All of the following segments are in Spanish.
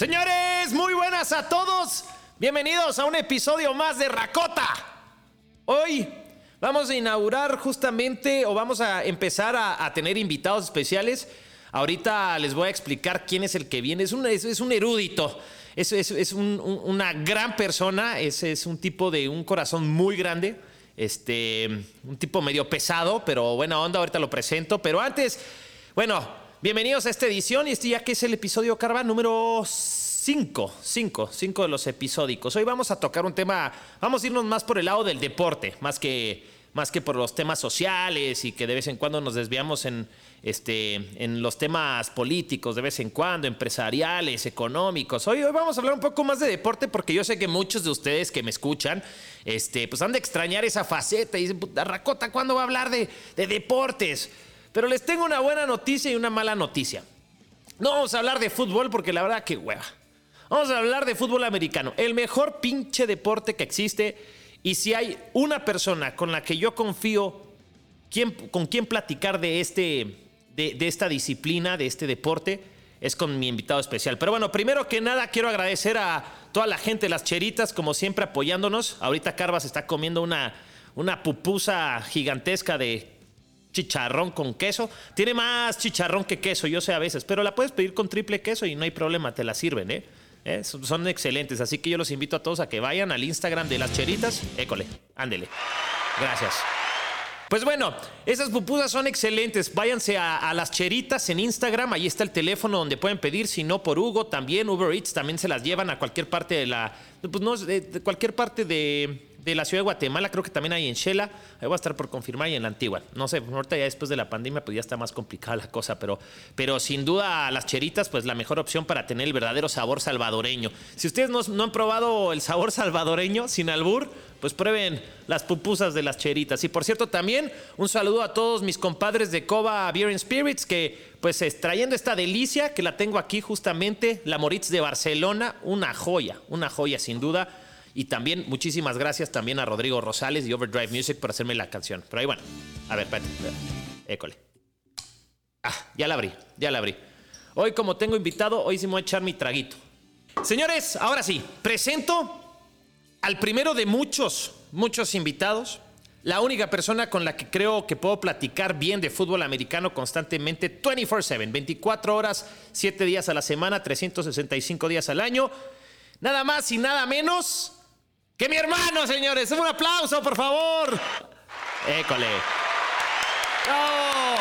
Señores, muy buenas a todos. Bienvenidos a un episodio más de Racota. Hoy vamos a inaugurar justamente o vamos a empezar a, tener invitados especiales. Ahorita les voy a explicar quién es el que viene. Es un, erudito. Es, una gran persona. Es, es un tipo de un corazón muy grande. Este, un tipo medio pesado, pero buena onda. Ahorita lo presento. Pero antes, bueno, bienvenidos a esta edición. Y este ya que es el episodio Carva número cinco, cinco, cinco de los episódicos. Hoy vamos a tocar un tema, vamos a irnos más por el lado del deporte, más que, más que por los temas sociales y que de vez en cuando nos desviamos en, este, en los temas políticos, de vez en cuando, empresariales, económicos. Hoy, hoy vamos a hablar un poco más de deporte porque yo sé que muchos de ustedes que me escuchan, este, pues han de extrañar esa faceta y dicen, puta, Racota, ¿cuándo va a hablar de, de deportes? Pero les tengo una buena noticia y una mala noticia. No vamos a hablar de fútbol porque la verdad que hueva. Vamos a hablar de fútbol americano, el mejor pinche deporte que existe. Y si hay una persona con la que yo confío, con quien platicar de, este, de, esta disciplina, de este deporte, es con mi invitado especial. Pero bueno, primero que nada quiero agradecer a toda la gente las cheritas, como siempre apoyándonos. Ahorita Carvas está comiendo una pupusa gigantesca de chicharrón con queso. Tiene más chicharrón que queso, yo sé a veces, pero la puedes pedir con triple queso y no hay problema, te la sirven, ¿eh? ¿Eh? Son excelentes, así que yo los invito a todos a que vayan al Instagram de las cheritas. École, ándele. Gracias. Pues bueno, esas pupusas son excelentes. Váyanse a, las cheritas en Instagram. Ahí está el teléfono donde pueden pedir. Si no, por Hugo también. Uber Eats también se las llevan a cualquier parte de la. Pues no, de cualquier parte de, de la ciudad de Guatemala, creo que también hay en Shela, ahí va a estar por confirmar y en la antigua. No sé, ahorita ya después de la pandemia pues ya está más complicada la cosa, pero, pero sin duda las cheritas pues la mejor opción para tener el verdadero sabor salvadoreño. Si ustedes no, han probado el sabor salvadoreño sin albur, pues prueben las pupusas de las cheritas. Y por cierto, también un saludo a todos mis compadres de Cova Beer and Spirits que pues trayendo esta delicia que la tengo aquí justamente, la Moritz de Barcelona, una joya, una joya sin duda. Y también muchísimas gracias también a Rodrigo Rosales y Overdrive Music por hacerme la canción. Pero ahí bueno, a ver, espérate, école. Ah, ya la abrí, ya la abrí. Hoy como tengo invitado, hoy sí me voy a echar mi traguito. Señores, ahora sí, presento al primero de muchos, muchos invitados. La única persona con la que creo que puedo platicar bien de fútbol americano constantemente 24/7, 24 horas, 7 días a la semana, 365 días al año. Nada más y nada menos que mi hermano, señores. Un aplauso, por favor. École. Oh.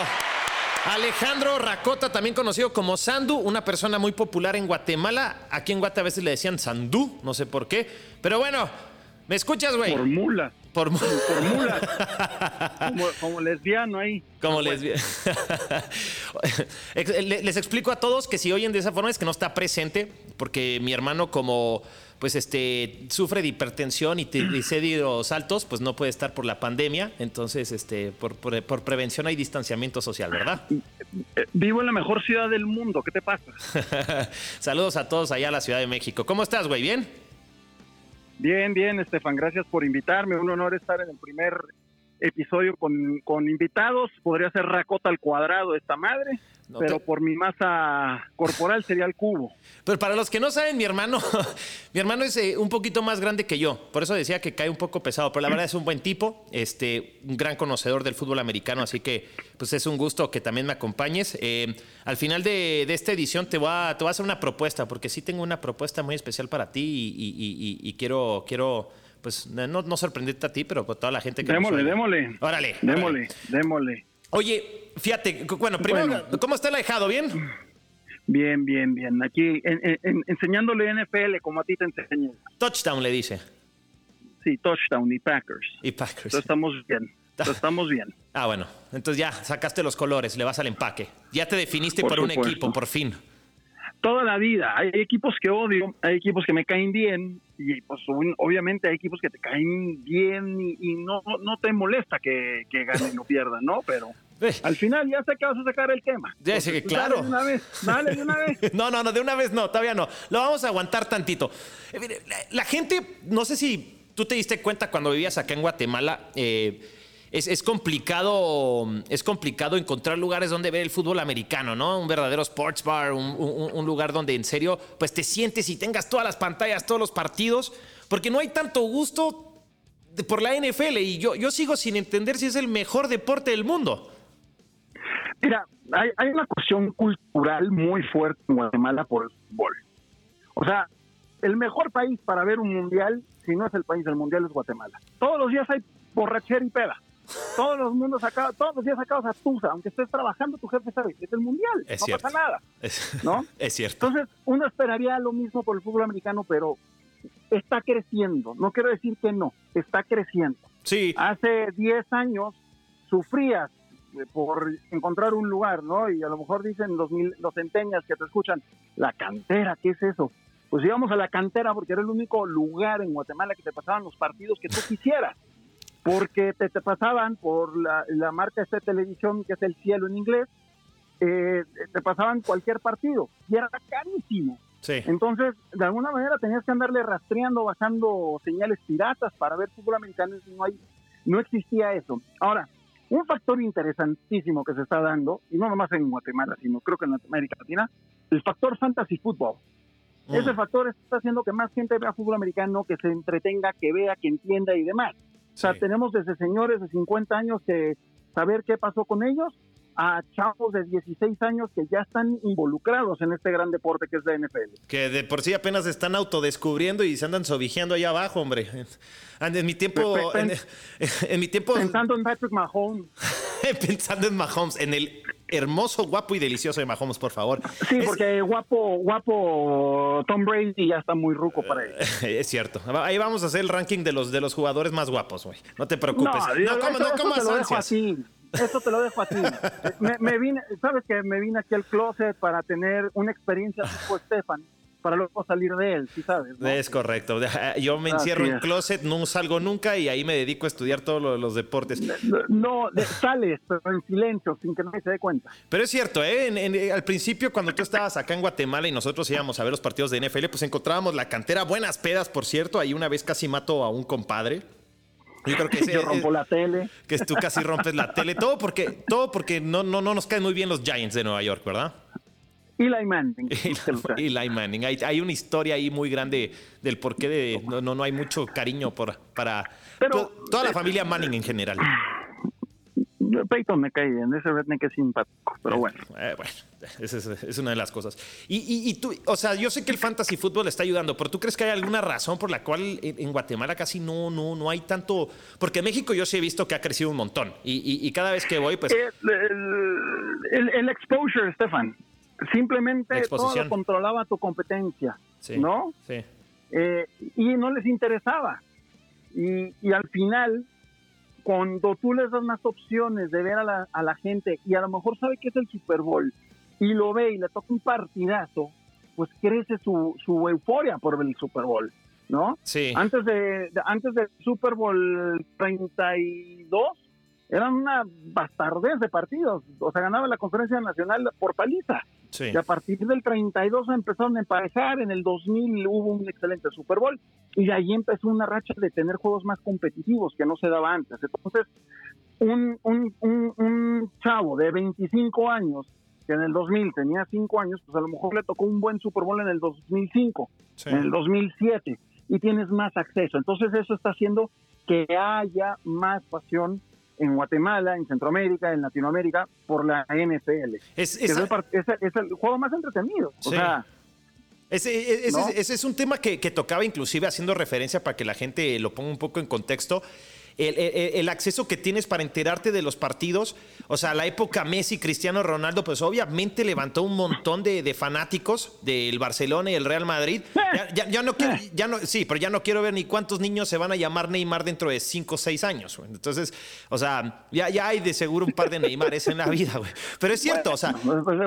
Alejandro Racota, también conocido como Sandu, una persona muy popular en Guatemala. Aquí en Guatemala a veces le decían Sandú, no sé por qué. Pero bueno, ¿me escuchas, güey? Por mula. Por, por mula. como, lesbiano ahí. Como lesbiano. Les explico a todos que si oyen de esa forma es que no está presente, porque mi hermano como pues este sufre de hipertensión y triglicéridos altos, pues no puede estar por la pandemia, entonces este por, por, prevención hay distanciamiento social, ¿verdad? Vivo en la mejor ciudad del mundo, ¿qué te pasa? Saludos a todos allá a la Ciudad de México. ¿Cómo estás, güey? ¿Bien? Bien, bien, Estefan, gracias por invitarme. Un honor estar en el primer episodio con, con invitados. Podría ser Racota al cuadrado esta madre pero por mi masa corporal sería el cubo. Pero para los que no saben, mi hermano, mi hermano es eh, un poquito más grande que yo. Por eso decía que cae un poco pesado, pero la verdad es un buen tipo, este, un gran conocedor del fútbol americano, así que pues es un gusto que también me acompañes. Eh, al final de, esta edición te voy, a, te voy a hacer una propuesta, porque sí tengo una propuesta muy especial para ti y, quiero, quiero pues no, no sorprenderte a ti, pero con toda la gente que démosle, démosle. Órale. Démosle, démosle. Oye, fíjate, bueno, primero, ¿cómo está el alejado? ¿Bien? Bien, bien, bien. Aquí enseñándole NFL como a ti te enseñé. Touchdown le dice. Sí, touchdown y Packers. Y Packers. Entonces estamos bien. estamos bien. Ah, bueno. Entonces ya sacaste los colores, le vas al empaque. Ya te definiste por, un equipo, por fin. Toda la vida. Hay equipos que odio, hay equipos que me caen bien y pues obviamente hay equipos que te caen bien y, no, no te molesta que, que ganen o pierdan, ¿no? Pero al final ya sé que vas a sacar el tema. Ya sé que claro. Dale de una vez, dale de una vez. no, no, no, de una vez no, todavía no. Lo vamos a aguantar tantito. Eh, la, gente, no sé si tú te diste cuenta cuando vivías acá en Guatemala, eh, es, complicado, es complicado encontrar lugares donde ver el fútbol americano, ¿no? Un verdadero sports bar, un, lugar donde en serio, pues te sientes y tengas todas las pantallas, todos los partidos, porque no hay tanto gusto por la NFL y yo, yo sigo sin entender si es el mejor deporte del mundo. Mira, hay, hay una cuestión cultural muy fuerte en Guatemala por el fútbol. O sea, el mejor país para ver un mundial, si no es el país del mundial, es Guatemala. Todos los días hay borrachera y peda. Todos los mundos sacados, todos los días sacados a Tusa, aunque estés trabajando, tu jefe sabe es el mundial, no pasa nada. Es, ¿no? es cierto. Entonces, uno esperaría lo mismo por el fútbol americano, pero está creciendo. No quiero decir que no, está creciendo. Sí. Hace 10 años sufrías eh, por encontrar un lugar, ¿no? Y a lo mejor dicen los, mil, los centenias que te escuchan, la cantera, ¿qué es eso? Pues íbamos a la cantera porque era el único lugar en Guatemala que te pasaban los partidos que tú quisieras porque te, te pasaban por la, la marca esta televisión que es el cielo en inglés, eh, te pasaban cualquier partido y era carísimo. Sí. Entonces, de alguna manera tenías que andarle rastreando, bajando señales piratas para ver fútbol americano y no, hay, no existía eso. Ahora, un factor interesantísimo que se está dando, y no nomás en Guatemala, sino creo que en América Latina, el factor fantasy football. Mm. Ese factor está haciendo que más gente vea fútbol americano, que se entretenga, que vea, que entienda y demás. O sea, tenemos desde señores de 50 años que saber qué pasó con ellos a chavos de 16 años que ya están involucrados en este gran deporte que es la NFL. Que de por sí apenas están autodescubriendo y se andan sobijeando allá abajo, hombre. En mi tiempo... En, mi tiempo... Pensando en Patrick Mahomes. pensando en Mahomes, en el hermoso, guapo y delicioso de Mahomes, por favor. Sí, porque guapo, guapo Tom Brady ya está muy ruco para él. Es cierto. Ahí vamos a hacer el ranking de los, de los jugadores más guapos, güey. No te preocupes. No, no, no comas te lo dejo así. Eso te lo dejo a ti. me, vine, ¿sabes que Me vine aquí al closet para tener una experiencia tipo Stefan para luego salir de él, ¿sí sabes? Es correcto. Yo me encierro en closet, no salgo nunca y ahí me dedico a estudiar todos los deportes. No, sales, pero en silencio, sin que nadie se dé cuenta. Pero es cierto, ¿eh? al principio cuando tú estabas acá en Guatemala y nosotros íbamos a ver los partidos de NFL, pues encontrábamos la cantera, buenas pedas, por cierto. Ahí una vez casi mato a un compadre. Yo creo que Yo rompo la tele. Que tú casi rompes la tele. Todo porque, todo porque no, no, no nos caen muy bien los Giants de Nueva York, ¿verdad? Eli Manning. Eli Manning. Hay, hay, una historia ahí muy grande del por qué de, no, no, hay mucho cariño por, para toda la familia Manning en general. Peyton me cae bien, ese redneck es simpático, pero bueno. Eh, bueno, esa es, una de las cosas. Y, y, tú, o sea, yo sé que el fantasy fútbol está ayudando, pero ¿tú crees que hay alguna razón por la cual en, Guatemala casi no, no, no hay tanto? Porque en México yo sí he visto que ha crecido un montón y, y cada vez que voy, pues... El, el, exposure, Stefan. Simplemente todo controlaba tu competencia, ¿no? Sí. Eh, y no les interesaba. Y, y al final cuando tú les das más opciones de ver a la, a la gente y a lo mejor sabe que es el Super Bowl y lo ve y le toca un partidazo, pues crece su, su euforia por el Super Bowl, ¿no? Sí. Antes, de, antes del Super Bowl 32, eran una bastardez de partidos. O sea, ganaba la conferencia nacional por paliza. Y a partir del 32 empezaron a emparejar. En el 2000 hubo un excelente Super Bowl. Y de ahí empezó una racha de tener juegos más competitivos que no se daba antes. Entonces, un, un, un, chavo de 25 años que en el 2000 tenía 5 años, pues a lo mejor le tocó un buen Super Bowl en el 2005, en el 2007, y tienes más acceso. Entonces eso está haciendo que haya más pasión en Guatemala, en Centroamérica, en Latinoamérica, por la NFL. Es, es, el, juego más entretenido. O sea, ese, ese, es un tema que, que, tocaba inclusive haciendo referencia para que la gente lo ponga un poco en contexto el, acceso que tienes para enterarte de los partidos. O sea, la época Messi, Cristiano Ronaldo, pues obviamente levantó un montón de, fanáticos del Barcelona y el Real Madrid. Ya, no quiero, ya no, sí, pero ya no quiero ver ni cuántos niños se van a llamar Neymar dentro de 5 o 6 años. Entonces, o sea, ya, ya hay de seguro un par de Neymares en la vida, güey. Pero es cierto, o sea. Pues, pues,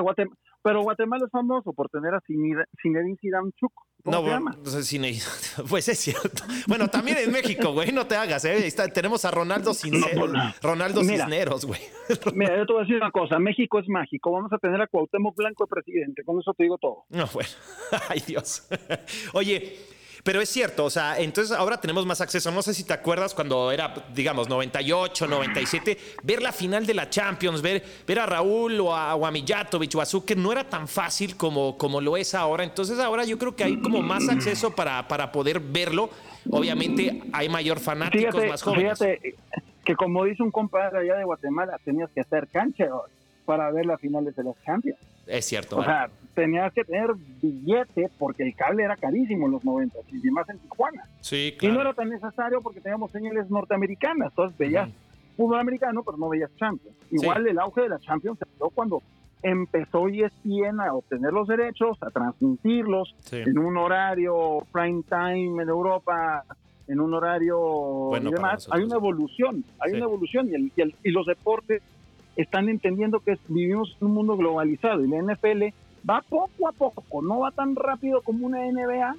pero Guatemala es famoso por tener a Zinedine Zidane Chuco. No, se llama? pues es cierto. Bueno, también en México, güey, no te hagas, ¿eh? tenemos a Ronaldo Cisneros, Ronaldo Cisneros, güey. Mira, yo te voy a decir una cosa, México es mágico, vamos a tener a Cuauhtémoc Blanco de presidente, con eso te digo todo. No, bueno, ay Dios. Oye, Pero es cierto, o sea, entonces ahora tenemos más acceso. No sé si te acuerdas cuando era, digamos, 98, 97, ver la final de la Champions, ver, ver a Raúl o a, o a Mijatovic o a Zucker no era tan fácil como, como lo es ahora. Entonces ahora yo creo que hay como más acceso para, para poder verlo. Obviamente hay mayor fanáticos más jóvenes. Fíjate que como dice un compadre allá de Guatemala, tenías que hacer cancha para ver las finales de las Champions. Es cierto. O sea, tenías que tener billete porque el cable era carísimo en los 90 y más en Tijuana. Sí, claro. Y no era tan necesario porque teníamos señales norteamericanas. Entonces veías fútbol americano, pero no veías Champions. Igual el auge de la Champions se dio cuando empezó ESPN a obtener los derechos, a transmitirlos en un horario prime time en Europa, en un horario y demás. Hay una evolución, hay una evolución y, el, y los deportes están entendiendo que vivimos en un mundo globalizado y la NFL va poco a poco, no va tan rápido como una NBA,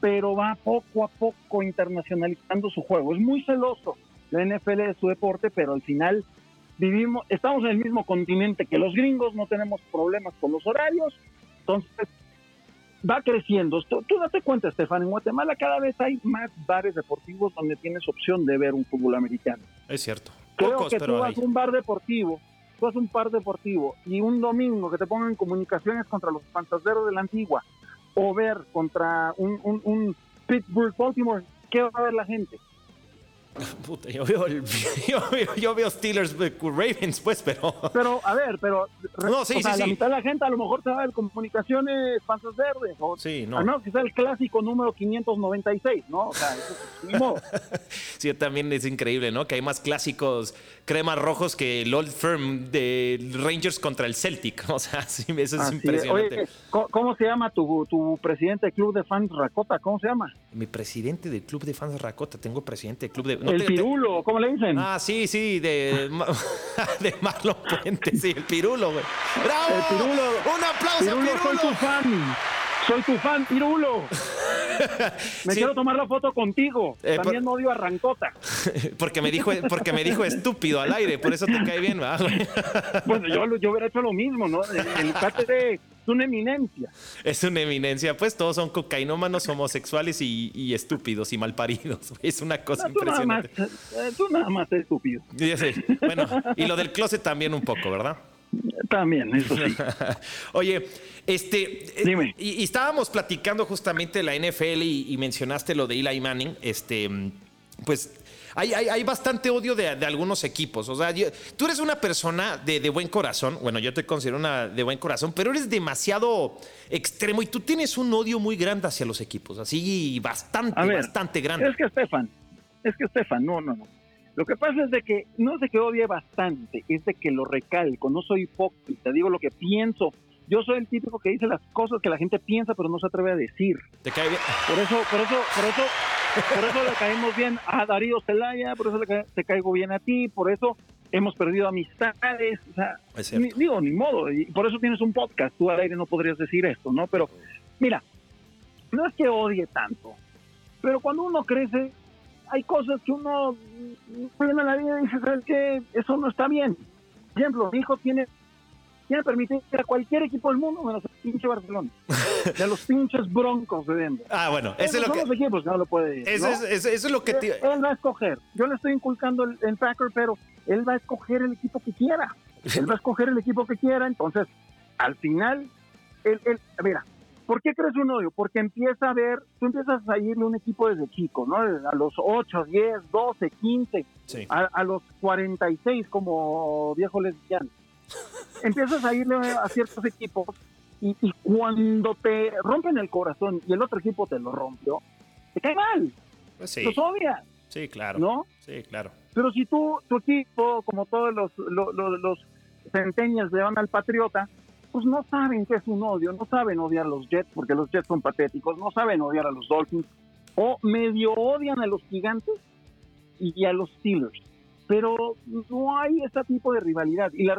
pero va poco a poco internacionalizando su juego. Es muy celoso la NFL de su deporte, pero al final vivimos, estamos en el mismo continente que los gringos, no tenemos problemas con los horarios, entonces va creciendo. Tú, date cuenta, Estefan, en Guatemala cada vez hay más bares deportivos donde tienes opción de ver un fútbol americano. Es cierto. Creo que tú vas a un bar deportivo tú haces un par deportivo y un domingo que te pongan comunicaciones contra los fantaseros de la antigua o ver contra un, un, un Pittsburgh Baltimore, ¿qué va a ver la gente? Puta, yo veo, yo, veo, Steelers Ravens, pues, pero. Pero, a ver, pero. No, sí, sí, la mitad de la gente a lo mejor a ver comunicaciones panzas verdes. O, sí, no. Al menos que sea el clásico número 596, ¿no? O sea, eso es modo. sí, también es increíble, ¿no? Que hay más clásicos cremas rojos que el Old Firm de Rangers contra el Celtic. O sea, sí, eso es impresionante. Oye, ¿cómo, se llama tu, tu presidente del club de fans Racota? ¿Cómo se llama? Mi presidente del club de fans Racota. Tengo presidente del club de el pirulo, ¿cómo le dicen? Ah, sí, sí, de, de Marlon Puente, sí, el pirulo, güey. ¡Bravo! El pirulo. ¡Un aplauso, pirulo! Soy tu fan. Soy tu fan, Pirulo. Me quiero tomar la foto contigo. Eh, También no odio a Rancota. porque me dijo, porque me dijo estúpido al aire, por eso te cae bien, ¿verdad? bueno, yo, yo hubiera hecho lo mismo, ¿no? El, el es una eminencia. Es una eminencia, pues todos son cocainómanos, homosexuales y, estúpidos y malparidos. Es una cosa impresionante. Nada más, eh, tú nada más estúpido. Bueno, y lo del closet también un poco, ¿verdad? También, eso sí. Oye, este, eh, Dime. Y, estábamos platicando justamente de la NFL y, mencionaste lo de Eli Manning. Este, pues hay, hay, bastante odio de, algunos equipos. O sea, tú eres una persona de, buen corazón. Bueno, yo te considero una de buen corazón, pero eres demasiado extremo y tú tienes un odio muy grande hacia los equipos. Así bastante, bastante grande. Es que Estefan, es que Estefan, no, no, no. Lo que pasa es de que no es de que odie bastante, es de que lo recalco, no soy hipócrita, digo lo que pienso. Yo soy el típico que dice las cosas que la gente piensa pero no se atreve a decir. ¿Te cae bien? Por eso, por eso, por eso, por eso le caemos bien a Darío Celaya, por eso le te caigo bien a ti, por eso hemos perdido amistades, o sea, digo, ni modo, y por eso tienes un podcast, tú al aire no podrías decir esto, ¿no? Pero, mira, no es que odie tanto, pero cuando uno crece, hay cosas que uno en la vida y dice, ¿sabes qué? Eso no está bien. Por ejemplo, mi hijo tiene, tiene permitido a cualquier equipo del mundo menos el pinche Barcelona. de los pinches broncos de Denver. Ah, bueno, ese es lo que... los equipos no lo puede Eso, es, eso es lo que... Él, va a escoger. Yo le estoy inculcando el, el Packer, pero él va a escoger el equipo que quiera. Él va a escoger el equipo que quiera, entonces, al final, él, él, mira, ¿Por qué crees un odio? Porque empieza a ver, tú empiezas a irle un equipo desde chico, ¿no? A los 8, 10, 12, 15, a, los 46 como viejo lesbiano. empiezas a irle a ciertos equipos y, cuando te rompen el corazón y el otro equipo te lo rompió, te cae mal. Pues Los odias. Sí, claro. ¿No? Sí, claro. Pero si tú, tu equipo, como todos los, los, los, centenias le van al Patriota, pues no saben qué es un odio, no saben odiar a los Jets porque los Jets son patéticos, no saben odiar a los Dolphins, o medio odian a los gigantes y a los Steelers. Pero no hay ese tipo de rivalidad y la,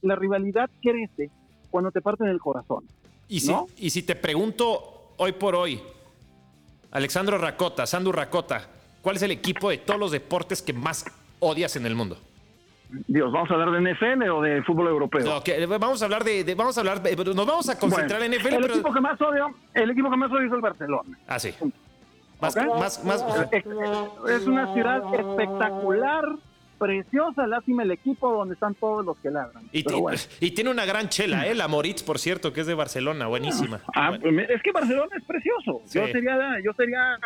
la rivalidad crece cuando te parten el corazón. Y si, y si te pregunto hoy por hoy, Alexandro Racota, Sandu Racota, ¿cuál es el equipo de todos los deportes que más odias en el mundo? Dios, ¿vamos a hablar de NFL o de fútbol europeo? vamos a hablar de, vamos a hablar, nos vamos a concentrar en NFL. El equipo que más odio, el equipo que más odio es el Barcelona. Ah, sí. Más, más, Es una ciudad espectacular, preciosa, lástima el equipo donde están todos los que ladran. Y, tiene una gran chela, ¿eh? La Moritz, por cierto, que es de Barcelona, buenísima. Ah, pues, es que Barcelona es precioso. Yo sería yo sería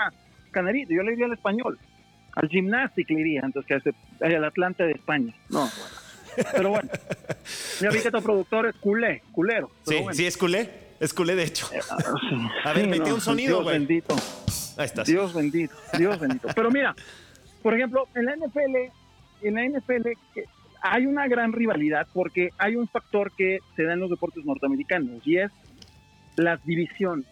canarito, yo le iría al español. Al gimnástic le iría antes que al Atlante de España. No, Pero bueno, ya vi que tu productor es culé, culero. Sí, sí, es culé. Es culé, de hecho. Eh, ah, A ver, mete un sonido, güey. bendito. Ahí estás. Dios bendito, Dios bendito. Pero mira, por ejemplo, en la NFL, en la NFL hay una gran rivalidad porque hay un factor que se da en los deportes norteamericanos y es las divisiones.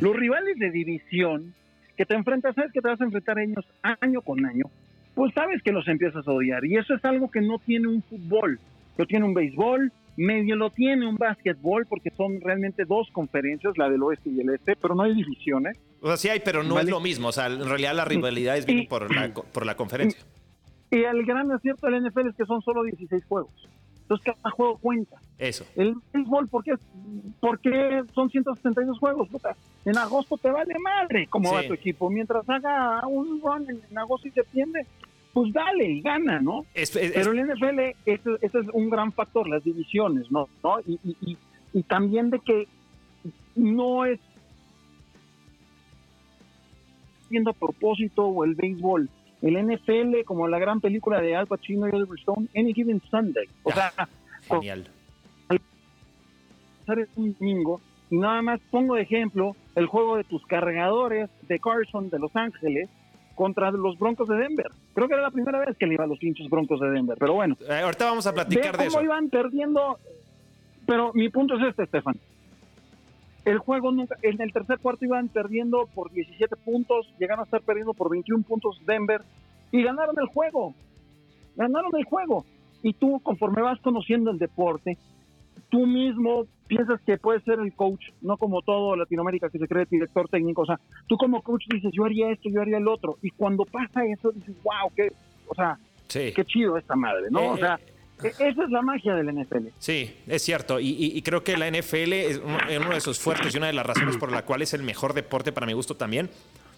Los rivales de división que te enfrentas, sabes que te vas a enfrentar ellos año con año, pues sabes que los empiezas a odiar. Y eso es algo que no tiene un fútbol, lo tiene un béisbol, medio lo tiene un básquetbol, porque son realmente dos conferencias, la del oeste y el este, pero no hay divisiones. O sea, sí hay, pero no es lo mismo. O sea, en realidad la rivalidad es por, la, por la conferencia. Y, el gran acierto del NFL es que son solo 16 juegos. Entonces cada juego cuenta. Eso. El béisbol, ¿por qué, ¿por qué son 162 juegos? En agosto te vale madre cómo va tu equipo. Mientras haga un run en, agosto y septiembre, pues dale y gana, ¿no? Pero el NFL, ese, es un gran factor, las divisiones, ¿no? ¿No? Y, y, y, también de que no es viendo a propósito o el béisbol el NFL como la gran película de Al Pacino y Oliver Stone, Any Given Sunday. O sea, genial. Es un domingo y nada más pongo de ejemplo el juego de tus cargadores de Carson de Los Ángeles contra los Broncos de Denver. Creo que era la primera vez que le iba a los pinches Broncos de Denver, pero bueno. Eh, ahorita vamos a platicar de cómo iban perdiendo, pero mi punto es este, Estefan. El juego nunca, en el tercer cuarto iban perdiendo por 17 puntos, llegaron a estar perdiendo por 21 puntos Denver y ganaron el juego. Ganaron el juego. Y tú, conforme vas conociendo el deporte, tú mismo piensas que puedes ser el coach, no como todo Latinoamérica que se cree director técnico. O sea, tú como coach dices, yo haría esto, yo haría el otro. Y cuando pasa eso, dices, wow, qué, o sea, qué chido esta madre, ¿no? o sea, e, esa es la magia del NFL. Sí, es cierto. Y, creo que la NFL es uno, de sus fuertes y una de las razones por la cual es el mejor deporte para mi gusto también.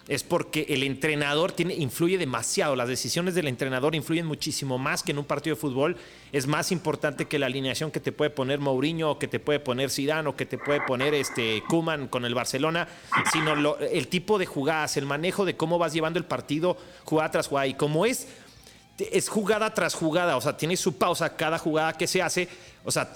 Es porque el entrenador tiene, influye demasiado. Las decisiones del entrenador influyen muchísimo más que en un partido de fútbol. Es más importante que la alineación que te puede poner Mourinho, o que te puede poner Zidane, o que te puede poner este Kuman con el Barcelona, sino el tipo de jugadas, el manejo de cómo vas llevando el partido jugada tras jugada. Y como es es jugada tras jugada, o sea, tiene su pausa cada jugada que se hace, o sea,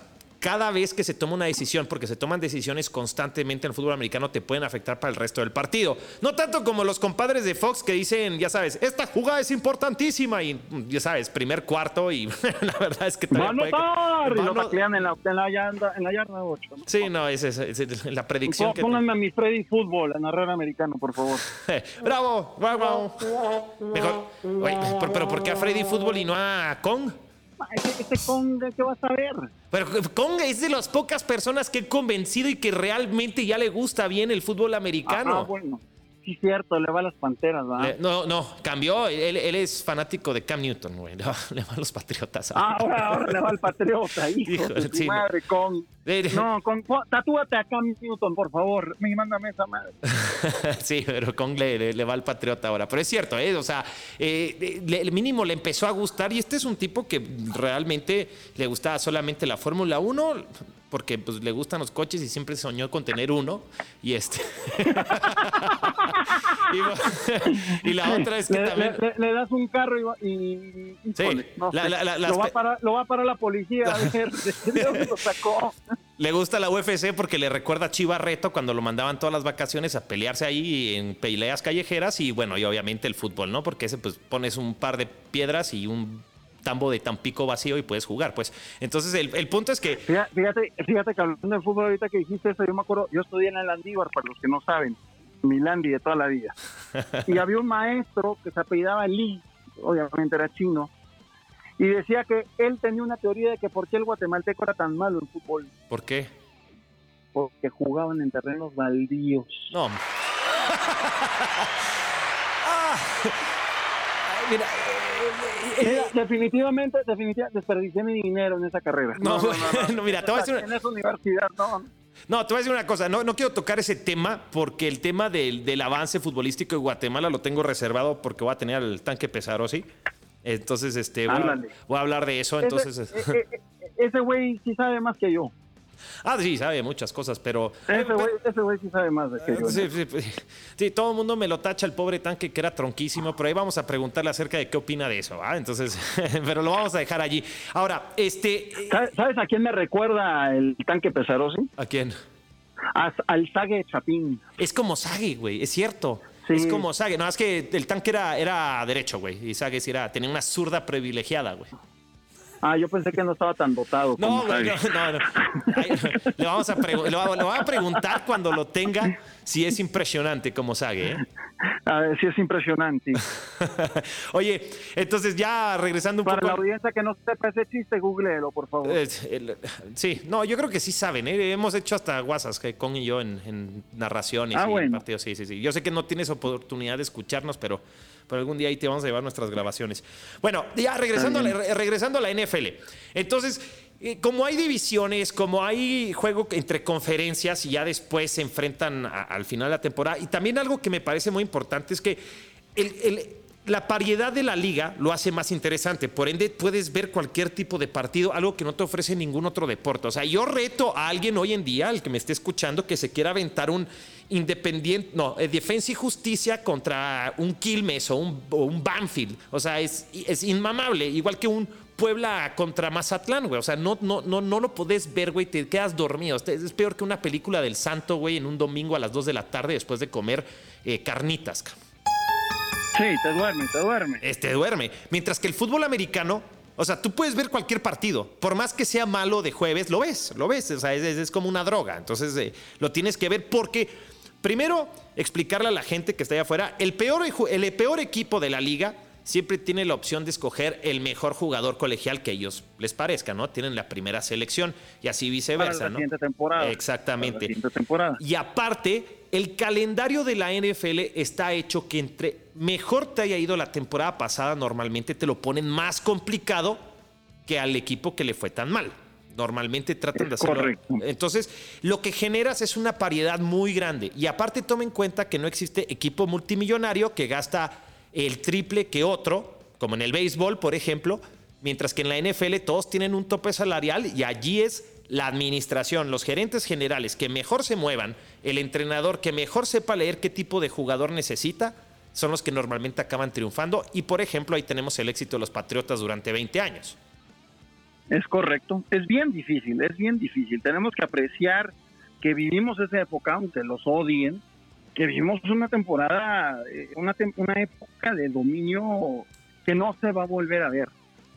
cada vez que se toma una decisión, porque se toman decisiones constantemente en el fútbol americano, te pueden afectar para el resto del partido. No tanto como los compadres de Fox que dicen, ya sabes, esta jugada es importantísima y ya sabes, primer cuarto y la verdad es que... Va a notar! y lo taclean en la, en la, yarda, en la yarda 8. Sí, no, es, es, la predicción. Pónganme a mi Freddy Fútbol, a narrar americano, por favor. ¡Bravo! ¡Bravo! Mejor, pero ¿por qué a Freddy Fútbol y no a Kong? Ese, Conga, ¿qué vas a ver? Pero Conga es de las pocas personas que he convencido y que realmente ya le gusta bien el fútbol americano. Ah, bueno. Sí, cierto, le va a las panteras, ¿verdad? no, no, cambió. Él, es fanático de Cam Newton, güey. Le, va, a los patriotas. Ah, ahora, ahora le va al patriota, hijo, de madre, con. No, con, tatúate a Cam Newton, por favor. Me mándame esa madre. sí, pero Kong le, le, va al patriota ahora. Pero es cierto, ¿eh? O sea, eh, el mínimo le empezó a gustar y este es un tipo que realmente le gustaba solamente la Fórmula 1 porque pues, le gustan los coches y siempre soñó con tener uno. Y este. y, la otra es que le, también. Le, das un carro y. sí, lo, va para, lo va para la policía a ver lo sacó. Le gusta la UFC porque le recuerda a Chiva Reto cuando lo mandaban todas las vacaciones a pelearse ahí en peleas callejeras y bueno, y obviamente el fútbol, ¿no? Porque ese pues pones un par de piedras y un tambo de Tampico vacío y puedes jugar. Pues entonces el, punto es que. Fíjate, fíjate que hablando de fútbol, ahorita que dijiste eso, yo me acuerdo, yo estudié en el Landívar, para los que no saben, Milandi de toda la vida. y había un maestro que se apellidaba Lee, obviamente era chino, y decía que él tenía una teoría de que por qué el guatemalteco era tan malo en fútbol. ¿Por qué? Porque jugaban en terrenos baldíos. No. ah, mira, definitivamente, definitivamente desperdicié mi dinero en esa carrera. No, no, mira, te voy a decir En esa universidad, no. No, te voy a decir una cosa, no, no quiero tocar ese tema porque el tema del, del avance futbolístico de Guatemala lo tengo reservado porque voy a tener el tanque pesaro, ¿sí? Entonces, este, voy a, voy a hablar de eso. Entonces, Ese- eh, eh, eh, ese güey sí sabe más que yo. Ah, sí, sabe muchas cosas, pero Ese güey, ese güey sí sabe más de que yo. Sí, sí, sí. Sí, todo el mundo me lo tacha el pobre tanque que era tronquísimo, pero ahí vamos a preguntarle acerca de qué opina de eso, ¿va? Entonces, pero lo vamos a dejar allí. Ahora, este, ¿Sabes- ¿Sabes a quién me recuerda el tanque Pesarosi? ¿a quién? A- Al Sague Chapín. Es como Sage, güey, es cierto. Sí. Es como Sage. No, es que el tanque era, era derecho, güey. Y Sage sí era, tenía una zurda privilegiada, güey. Ah, yo pensé que no estaba tan dotado No, güey, no, no, no. Ay, le, vamos a le, preguntar cuando lo tenga si es impresionante como Sage, ¿eh? A ver, sí es impresionante. Oye, entonces ya regresando un Para poco. la al- audiencia que no sepa ese chiste, googleelo, por favor. El- sí, no, yo creo que sí saben. ¿eh? Hemos hecho hasta guasas que con y yo en, en narraciones Ah, y bueno. partidos. Sí, sí, sí. Yo sé que no tienes oportunidad de escucharnos, pero, pero algún día ahí te vamos a llevar nuestras grabaciones. Bueno, ya regresando, a la, re- regresando a la NFL. Entonces, eh, como hay divisiones, como hay juego entre conferencias y ya después se enfrentan a- al final de la temporada, y también algo que me parece muy importante es que el- el- la variedad de la liga lo hace más interesante. Por ende, puedes ver cualquier tipo de partido, algo que no te ofrece ningún otro deporte. O sea, yo reto a alguien hoy en día, al que me esté escuchando, que se quiera aventar un independiente, no, eh, defensa y justicia contra un Quilmes o un, o un Banfield. O sea, es, es inmamable, igual que un Puebla contra Mazatlán, güey. O sea, no, no, no, no lo podés ver, güey, te quedas dormido. Es peor que una película del santo, güey, en un domingo a las 2 de la tarde después de comer eh, carnitas. Sí, te duerme, te duerme. este duerme. Mientras que el fútbol americano, o sea, tú puedes ver cualquier partido, por más que sea malo de jueves, lo ves, lo ves, o sea, es, es- es como una droga. Entonces, eh, lo tienes que ver porque, primero, explicarle a la gente que está allá afuera, el peor, el peor equipo de la liga siempre tiene la opción de escoger el mejor jugador colegial que a ellos les parezca, ¿no? Tienen la primera selección y así Para viceversa, la ¿no? siguiente temporada. Exactamente. Para la siguiente temporada. Y aparte, el calendario de la NFL está hecho que entre mejor te haya ido la temporada pasada, normalmente te lo ponen más complicado que al equipo que le fue tan mal. Normalmente tratan Es de hacerlo. correcto. Entonces, lo que generas es una paridad muy grande. Y aparte, toma en cuenta que no existe equipo multimillonario que gasta el triple que otro, como en el béisbol, por ejemplo, mientras que en la NFL todos tienen un tope salarial y allí es la administración, los gerentes generales que mejor se muevan, el entrenador que mejor sepa leer qué tipo de jugador necesita, son los que normalmente acaban triunfando. Y por ejemplo, ahí tenemos el éxito de los Patriotas durante 20 años. Es correcto. Es bien difícil, es bien difícil. Tenemos que apreciar que vivimos esa época, aunque los odien, que vivimos una temporada, eh, una, tem- una época de dominio que no se va a volver a ver.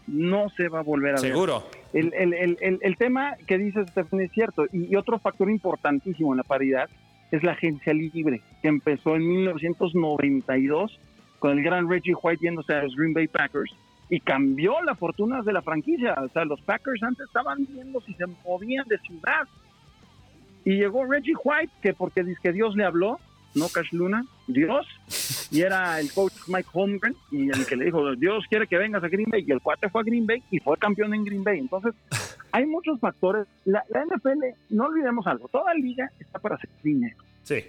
No se va a volver a ver. Seguro. El, el, el, el, tema que dice Stephen es cierto. Y, y otro factor importantísimo en la paridad es la agencia libre, que empezó en 1992 con el gran Reggie White yéndose a los Green Bay Packers y cambió las fortunas de la franquicia. O sea, los Packers antes estaban viendo si se movían de ciudad. Y llegó Reggie White, que porque dice que Dios le habló, no Cash Luna, Dios, y era el coach Mike Holmgren, y el que le dijo, Dios quiere que vengas a Green Bay, y el cuate fue a Green Bay y fue campeón en Green Bay. Entonces, hay muchos factores. La, la NFL, no olvidemos algo, toda liga está para hacer dinero, Sí.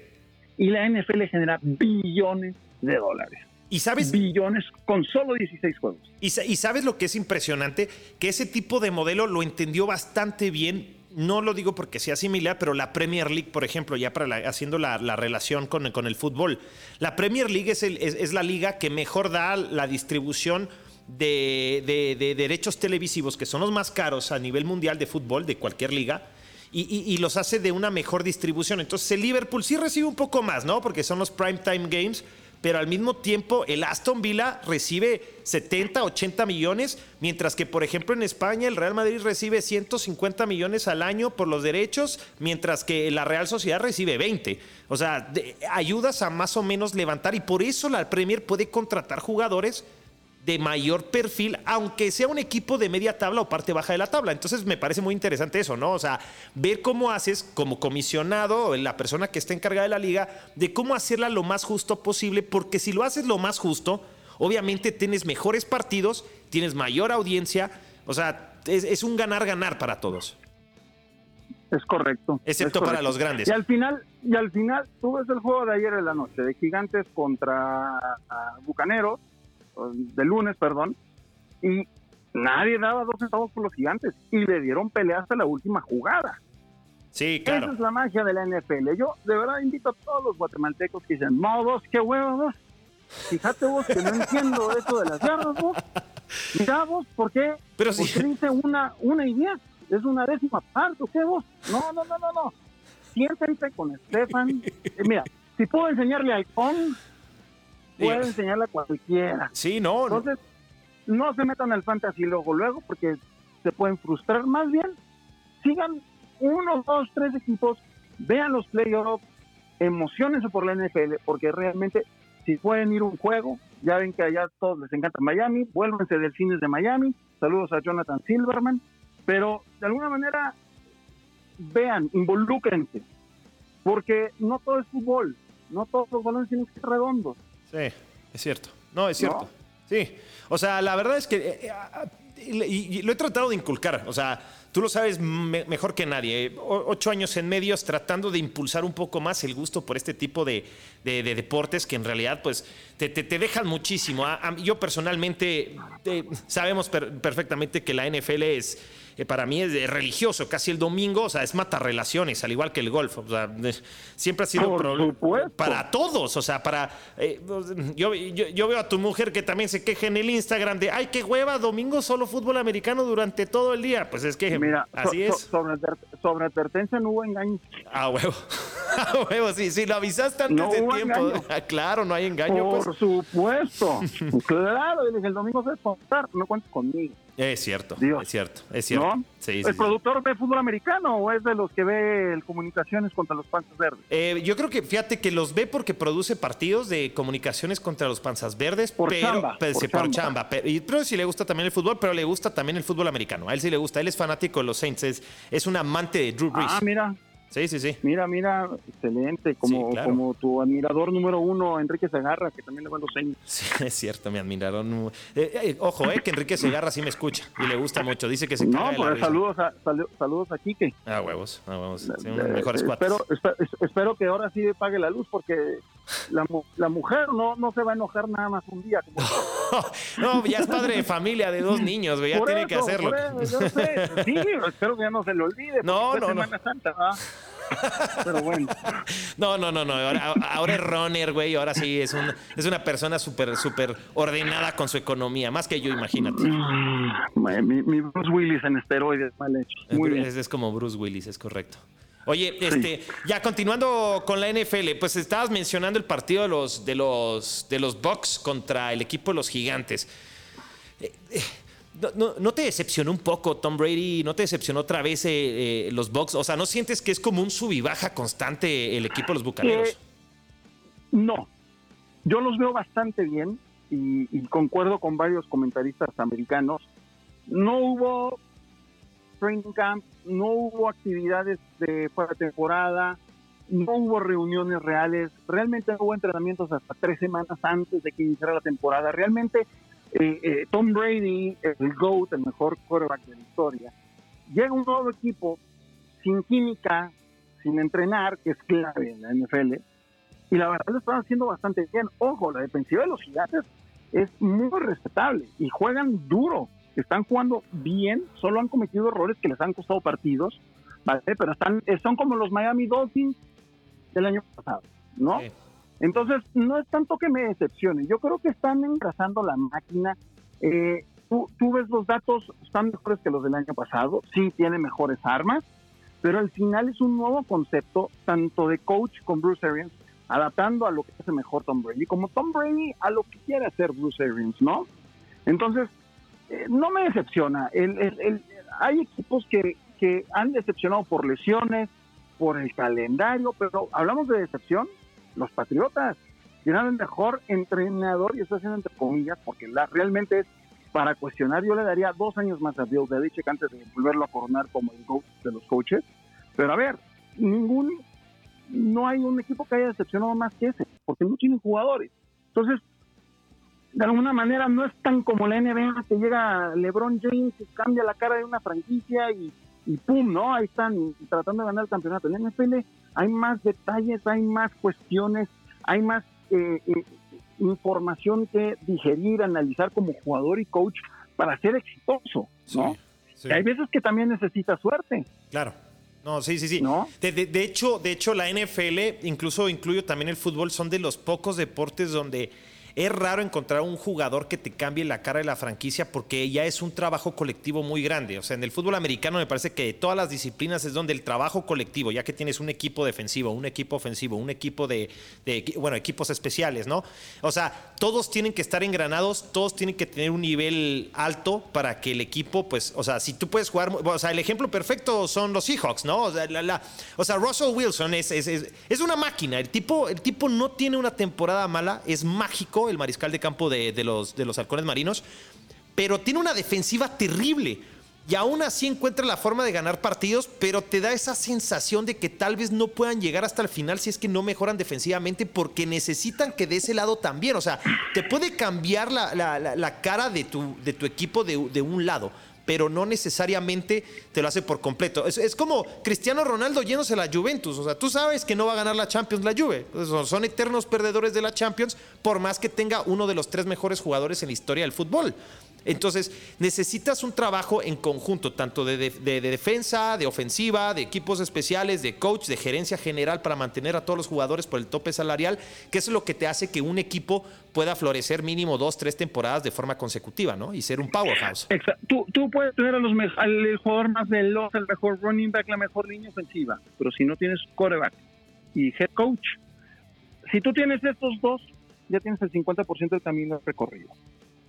y la NFL genera billones de dólares. Y sabes, Billones con solo 16 juegos. Y, sa- y sabes lo que es impresionante, que ese tipo de modelo lo entendió bastante bien. No lo digo porque sea similar, pero la Premier League, por ejemplo, ya para la- haciendo la, la relación con, con el fútbol, la Premier League es, el- es- es la liga que mejor da la distribución de, de- de derechos televisivos, que son los más caros a nivel mundial de fútbol, de cualquier liga. Y, y- y los hace de una mejor distribución. Entonces el Liverpool sí recibe un poco más, ¿no? Porque son los prime time games, pero al mismo tiempo el Aston Villa recibe 70, 80 millones, mientras que por ejemplo en España el Real Madrid recibe 150 millones al año por los derechos, mientras que la Real Sociedad recibe 20. O sea, de- ayudas a más o menos levantar y por eso la Premier puede contratar jugadores de mayor perfil, aunque sea un equipo de media tabla o parte baja de la tabla. Entonces me parece muy interesante eso, ¿no? O sea, ver cómo haces como comisionado, o la persona que está encargada de la liga, de cómo hacerla lo más justo posible, porque si lo haces lo más justo, obviamente tienes mejores partidos, tienes mayor audiencia, o sea, es, es un ganar-ganar para todos. Es correcto. Excepto para los grandes. Y al final, y al final, tú ves el juego de ayer en la noche, de Gigantes contra Bucaneros, de lunes, perdón, y nadie daba dos centavos por los Gigantes y le dieron pelea hasta la última jugada. Sí, claro. Esa es la magia de la NFL. Yo de verdad invito a todos los guatemaltecos que dicen, no, vos, qué huevos, Fíjate vos que no entiendo eso de las yardas, vos. Mira vos, ¿por qué? Pero si... Dice una, una y diez es una décima parte, ¿qué vos? No, no, no, no, no. Siéntense con Estefan. Eh, mira, si puedo enseñarle a iPhone, puedo enseñarle a cualquiera. Sí, no. Entonces, no se metan al fantasy luego, luego, porque se pueden frustrar. Más bien, sigan uno, dos, tres equipos, vean los playoffs, emocionense por la NFL, porque realmente, si pueden ir un juego, ya ven que allá todos les encanta Miami, vuélvense del cines de Miami. Saludos a Jonathan Silverman pero de alguna manera, vean, involúcrense, porque no todo es fútbol, no todos los balones tienen que ser redondos. Sí, es cierto. No, es cierto. Sí, o sea, la verdad es que, eh, eh, ah, y, lo he tratado de inculcar, o sea, tú lo sabes mejor que nadie, eh, ocho años en medios tratando de impulsar un poco más el gusto por este tipo de, deportes que en realidad pues te, dejan muchísimo. yo personalmente, sabemos perfectamente que la NFL es para mí es religioso, casi el domingo, o sea, es mata relaciones, al igual que el golf. O sea, siempre ha sido para todos, o sea, para... Eh, yo, yo, veo a tu mujer que también se queja en el Instagram de, ay, qué hueva, domingo solo fútbol americano durante todo el día. Pues es que Mira, así es. sobre, sobre advertencia no hubo engaño. Ah, huevo. Ah, huevo, sí, sí, lo avisaste antes de tiempo. claro, no hay engaño. Por pues. supuesto. claro, el domingo se va no cuentes conmigo. Es cierto, es cierto, es cierto. ¿El productor ve fútbol americano o es de los que ve comunicaciones contra los panzas verdes? Eh, yo creo que, fíjate que los ve porque produce partidos de comunicaciones contra los panzas verdes, por pero, chamba, pero, por, chamba. Pero, sí le gusta también el fútbol, pero le gusta también el fútbol americano. A él sí le gusta, él es fanático de los Saints, es, es un amante de Drew Brees. Ah, mira, Sí, sí, sí. Mira, mira, excelente. Como, como tu admirador número uno, Enrique Segarra, que también le los seños. Sí, es cierto, mi admirador. Eh, eh, ojo, eh, que Enrique Segarra sí me escucha y le gusta mucho. Dice que se No, pues saludos a, saludos a Quique. Ah, huevos, ah, huevos. Sí, mejores espero, espero, que ahora sí pague la luz porque la, la mujer no, no se va a enojar nada más un día. no, ya es padre de familia de dos niños, güey, ya tiene que hacerlo. yo sé. Sí, espero que ya no se lo olvide. No, no, no. Santa, pero bueno. No, no, no, no. Ahora, es runner, güey. Ahora sí es, un, es una persona súper, súper ordenada con su economía. Más que yo, imagínate. Mm, mi, Bruce Willis en esteroides, mal hecho. Muy bien. Es, como Bruce Willis, es correcto. Oye, este, ya continuando con la NFL, pues estabas mencionando el partido de los, de los, de los Bucks contra el equipo de los Gigantes. Eh, eh, ¿No, te decepcionó un poco Tom Brady? ¿No te decepcionó otra vez eh, eh, los Bucks? O sea, ¿no sientes que es como un sub y baja constante el equipo de los Bucaneros? Eh, no. Yo los veo bastante bien y, concuerdo con varios comentaristas americanos. No hubo training camp, no hubo actividades de fuera temporada, no hubo reuniones reales, realmente no hubo entrenamientos hasta tres semanas antes de que iniciara la temporada. Realmente eh, eh, Tom Brady, el GOAT, el mejor quarterback de la historia, llega un nuevo equipo sin química, sin entrenar, que es clave en la NFL, y la verdad lo están haciendo bastante bien. Ojo, la defensiva de los gigantes es muy respetable y juegan duro, están jugando bien, solo han cometido errores que les han costado partidos, ¿vale? pero están, son como los Miami Dolphins del año pasado, ¿no? Entonces, no es tanto que me decepcione, yo creo que están engrasando la máquina. Eh, tú, ves los datos, están mejores que los del año pasado, sí tiene mejores armas, pero al final es un nuevo concepto, tanto de coach con Bruce Arians, adaptando a lo que hace mejor Tom Brady, como Tom Brady a lo que quiere hacer Bruce Arians, ¿no? Entonces, eh, no me decepciona. hay equipos que, que han decepcionado por lesiones, por el calendario, pero hablamos de decepción, los Patriotas. Tienen el mejor entrenador, y estoy haciendo entre comillas, porque la, realmente es para cuestionar. Yo le daría dos años más a Bill Belichick antes de volverlo a coronar como el GOAT de los coaches. Pero a ver, ningún, no hay un equipo que haya decepcionado más que ese, porque no tienen jugadores. Entonces, de alguna manera no es tan como la NBA que llega LeBron James y cambia la cara de una franquicia y y pum, ¿no? Ahí están tratando de ganar el campeonato. En la NFL hay más detalles, hay más cuestiones, hay más eh, eh, información que digerir, analizar como jugador y coach para ser exitoso, ¿no? Hay veces que también necesita suerte. Claro. No, sí, sí, sí. ¿No? De, hecho, de hecho, la NFL, incluso incluyo también el fútbol, son de los pocos deportes donde es raro encontrar un jugador que te cambie la cara de la franquicia porque ya es un trabajo colectivo muy grande. O sea, en el fútbol americano me parece que de todas las disciplinas es donde el trabajo colectivo, ya que tienes un equipo defensivo, un equipo ofensivo, un equipo de, bueno, equipos especiales, ¿no? O sea, todos tienen que estar engranados, todos tienen que tener un nivel alto para que el equipo, pues, o sea, si tú puedes jugar, o sea, el ejemplo perfecto son los Seahawks, ¿no? O sea, la, o sea Russell Wilson es, es, es, una máquina, el tipo, el tipo no tiene una temporada mala, es mágico el mariscal de campo de, los, de los halcones marinos, pero tiene una defensiva terrible. Y aún así encuentra la forma de ganar partidos, pero te da esa sensación de que tal vez no puedan llegar hasta el final si es que no mejoran defensivamente, porque necesitan que de ese lado también. O sea, te puede cambiar la, cara de tu, de tu equipo de, de un lado pero no necesariamente te lo hace por completo. Es, como Cristiano Ronaldo yéndose la Juventus. O sea, tú sabes que no va a ganar la Champions la Juve. Son eternos perdedores de la Champions, por más que tenga uno de los tres mejores jugadores en la historia del fútbol. Entonces, necesitas un trabajo en conjunto, tanto de, defensa, de ofensiva, de equipos especiales, de coach, de gerencia general para mantener a todos los jugadores por el tope salarial, que es lo que te hace que un equipo pueda florecer mínimo dos, tres temporadas de forma consecutiva, ¿no? Y ser un powerhouse. Exacto. Tú, puedes tener a los al jugador más veloz, el mejor running back, la mejor línea ofensiva, pero si no tienes coreback y head coach, si tú tienes estos dos, ya tienes el 50% del camino recorrido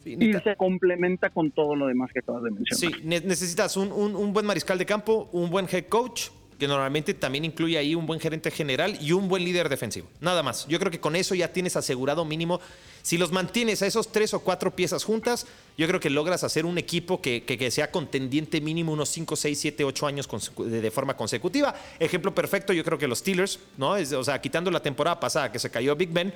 y se complementa con todo lo demás que acabas de mencionar. Sí, necesitas un, buen mariscal de campo, un buen head coach, que normalmente también incluye ahí un buen gerente general y un buen líder defensivo. Nada más. Yo creo que con eso ya tienes asegurado mínimo. Si los mantienes a esos tres o cuatro piezas juntas, yo creo que logras hacer un equipo que, sea contendiente mínimo unos 5, 6, 7, 8 años de, forma consecutiva. Ejemplo perfecto, yo creo que los Steelers, ¿no? o sea, quitando la temporada pasada que se cayó Big Ben,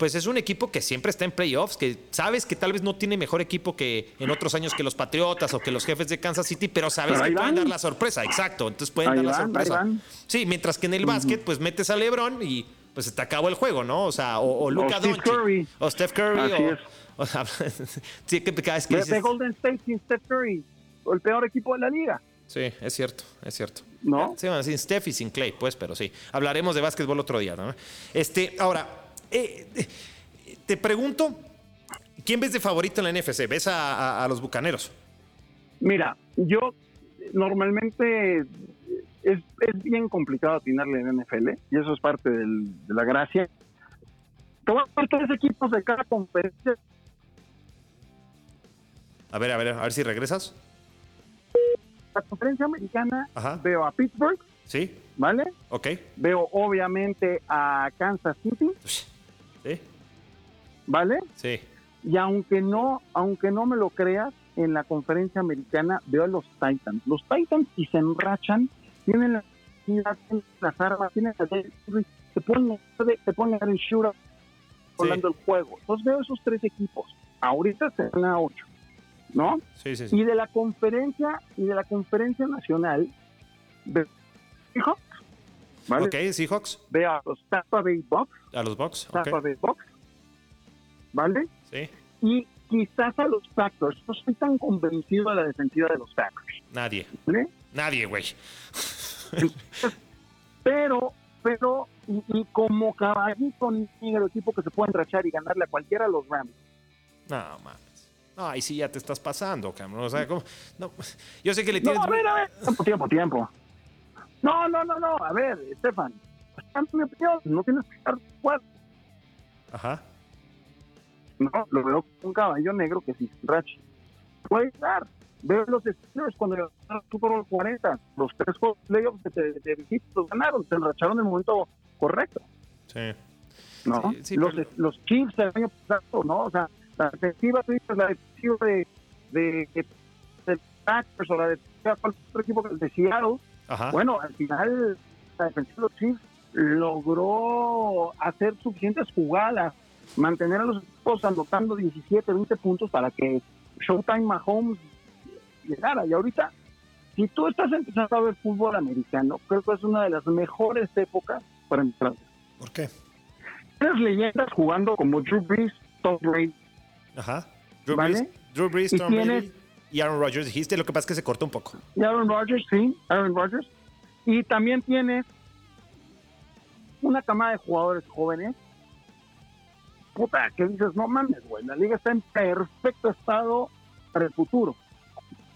pues es un equipo que siempre está en playoffs, que sabes que tal vez no tiene mejor equipo que en otros años que los Patriotas o que los jefes de Kansas City, pero sabes que pueden dar la sorpresa, exacto, entonces pueden dar la sorpresa. Sí, mientras que en el básquet, pues metes a LeBron y pues se te acabó el juego, ¿no? O sea, o, Luca Doncic, o Steph Curry, o, o, sea, sí, que, es que de, Golden State sin Steph Curry, el peor equipo de la liga. Sí, es cierto, es cierto. ¿No? Sí, bueno, sin Steph y sin Clay, pues, pero sí. Hablaremos de básquetbol otro día, ¿no? Este, ahora, eh, te pregunto, ¿quién ves de favorito en la NFC? ¿Ves a, los Bucaneros? Mira, yo normalmente es, bien complicado atinarle en NFL y eso es parte de la gracia. Te voy a tres equipos de cada conferencia. A ver, a ver, a ver si regresas. La conferencia americana veo a Pittsburgh. Sí. ¿Vale? Ok. Veo obviamente a Kansas City. Sí. ¿Vale? Sí. Y aunque no, aunque no me lo creas, en la conferencia americana veo a los Titans. Los Titans si se enrachan, tienen las armas, tienen se ponen, se ponen en shooter volando el juego. Entonces veo esos tres equipos. Ahorita se van a ocho, ¿no? Sí, sí, sí. Y de la conferencia, y de la conferencia nacional, Seahawks, ¿vale? Ok, Seahawks. Veo a los Tampa Bay Bucks. A los Bucks, Tampa Bay Bucks ¿vale? Sí. Y quizás a los Packers. No estoy tan convencido de la defensiva de los Packers. Nadie. Nadie, güey. pero, pero, y, como caballito el equipo que se puede enrachar y ganarle a cualquiera de los Rams. No, mames. No, ahí sí ya te estás pasando, cabrón. O sea, ¿cómo? No, yo sé que le tienes... No, a ver, a ver. Tiempo, tiempo, tiempo. No, no, no, no. A ver, Estefan. No tienes que estar fuerte. Ajá. No, lo veo como un caballo negro que sí, racha. Puede dar. Veo los Steelers cuando ganaron Super Bowl 40. Los tres playoffs de, de, los ganaron. Se enracharon en el momento correcto. Sí. ¿No? los, los Chiefs el año pasado, ¿no? O sea, la defensiva, la defensiva de, de, de, Packers o la defensiva de otro equipo de Seattle. Ajá. Bueno, al final la defensiva de los Chiefs logró hacer suficientes jugadas mantener a los equipos anotando 17, 20 puntos para que Showtime Mahomes llegara. Y ahorita, si tú estás empezando a ver fútbol americano, creo que es una de las mejores épocas para entrar. ¿Por qué? Tienes leyendas jugando como Drew Brees, Tom Brady. Ajá. Drew ¿Vale? Brees, Drew Brees, Y Tom Brady y Aaron Rodgers. Dijiste, lo que pasa es que se cortó un poco. Y Aaron Rodgers, sí, Aaron Rodgers. Y también tienes una camada de jugadores jóvenes. Puta, que dices, no mames, güey, la liga está en perfecto estado para el futuro.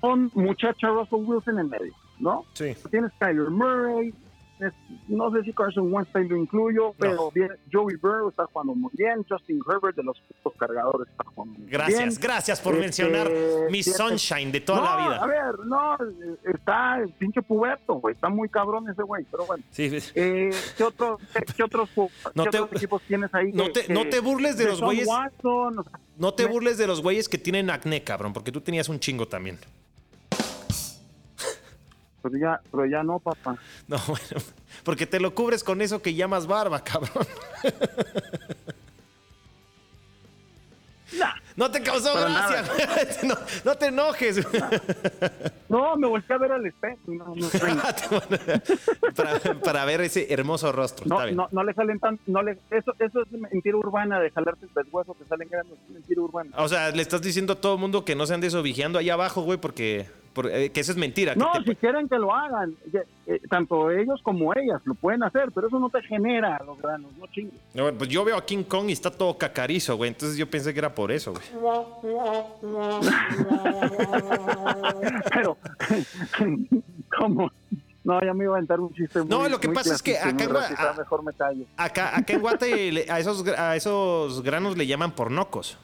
Con muchacha Russell Wilson en medio, ¿no? Sí. Tienes Kyler Murray, no sé si Carson Wentz lo incluyo, pero bien, Joey Burrow está jugando muy bien, Justin Herbert de los cargadores está jugando muy Gracias, bien. gracias por Este, mencionar mi sunshine de toda no, la A vida. ver, no, está el pinche puberto, güey. Está muy cabrón ese güey, pero bueno. Sí, Eh, ¿qué, otros, qué, otros, No qué te- otros equipos tienes ahí? no que- te- no te burles de los güeyes- Watson, no te burles de los güeyes que tienen acné, cabrón, porque tú tenías un chingo también. Pero, ya, pero ya no, papá. No, bueno, porque te lo cubres con eso que llamas barba, cabrón. Nah. No te causó gracia, no, no te enojes. No, me volteé a ver al espejo. y No, no, estoy- para, para ver ese hermoso rostro. no, Está bien. no, no le salen tan. No le, eso, eso es mentira urbana de jalarte el pescuezo que salen grandes. Es mentira urbana. O sea, le estás diciendo a todo el mundo que no se ande vigiando allá abajo, güey, porque, eh, que eso es mentira. No, si quieren que lo hagan, eh, tanto ellos como ellas lo pueden hacer, pero eso no te genera los granos, no chingues. No, pues yo veo a King Kong y está todo cacarizo, güey. Entonces yo pensé que era por eso, güey. Pero, ¿cómo? No, ya me iba a aventar un chiste muy No, lo que pasa es que acá racista, ah. mejor me callo. Acá, acá en Guate a esos, a esos granos le llaman pornocos.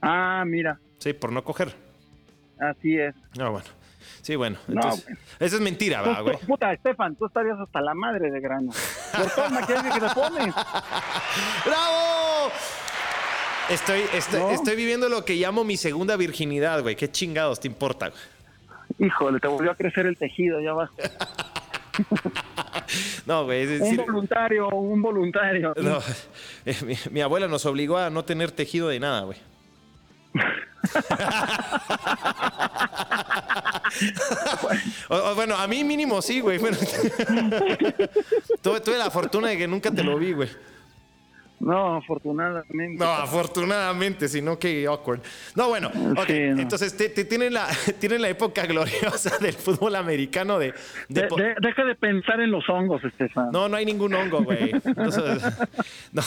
Ah, mira, Sí, por no coger. Así es. No, bueno. Sí, bueno. No, Entonces. Eso es mentira, va, güey. puta, Estefan, tú estarías hasta la madre de grano. Por todo el maquillaje que te pones. ¡Bravo! Estoy, estoy, ¿No? estoy viviendo lo que llamo mi segunda virginidad, güey. ¿Qué chingados te importa, güey? Híjole, te volvió a crecer el tejido allá abajo. No, güey. Un voluntario, un voluntario. no, mi, mi abuela nos obligó a no tener tejido de nada, güey. Bueno, a mí mínimo sí, güey. Tuve la fortuna de que nunca te lo vi, güey. No, afortunadamente. No, afortunadamente, sino que awkward. No, bueno, ok, Sí, no. entonces te, te tienen, la, tienen la época gloriosa del fútbol americano de... de De- po- de- deja de pensar en los hongos, Estefan. no, no hay ningún hongo, güey. No,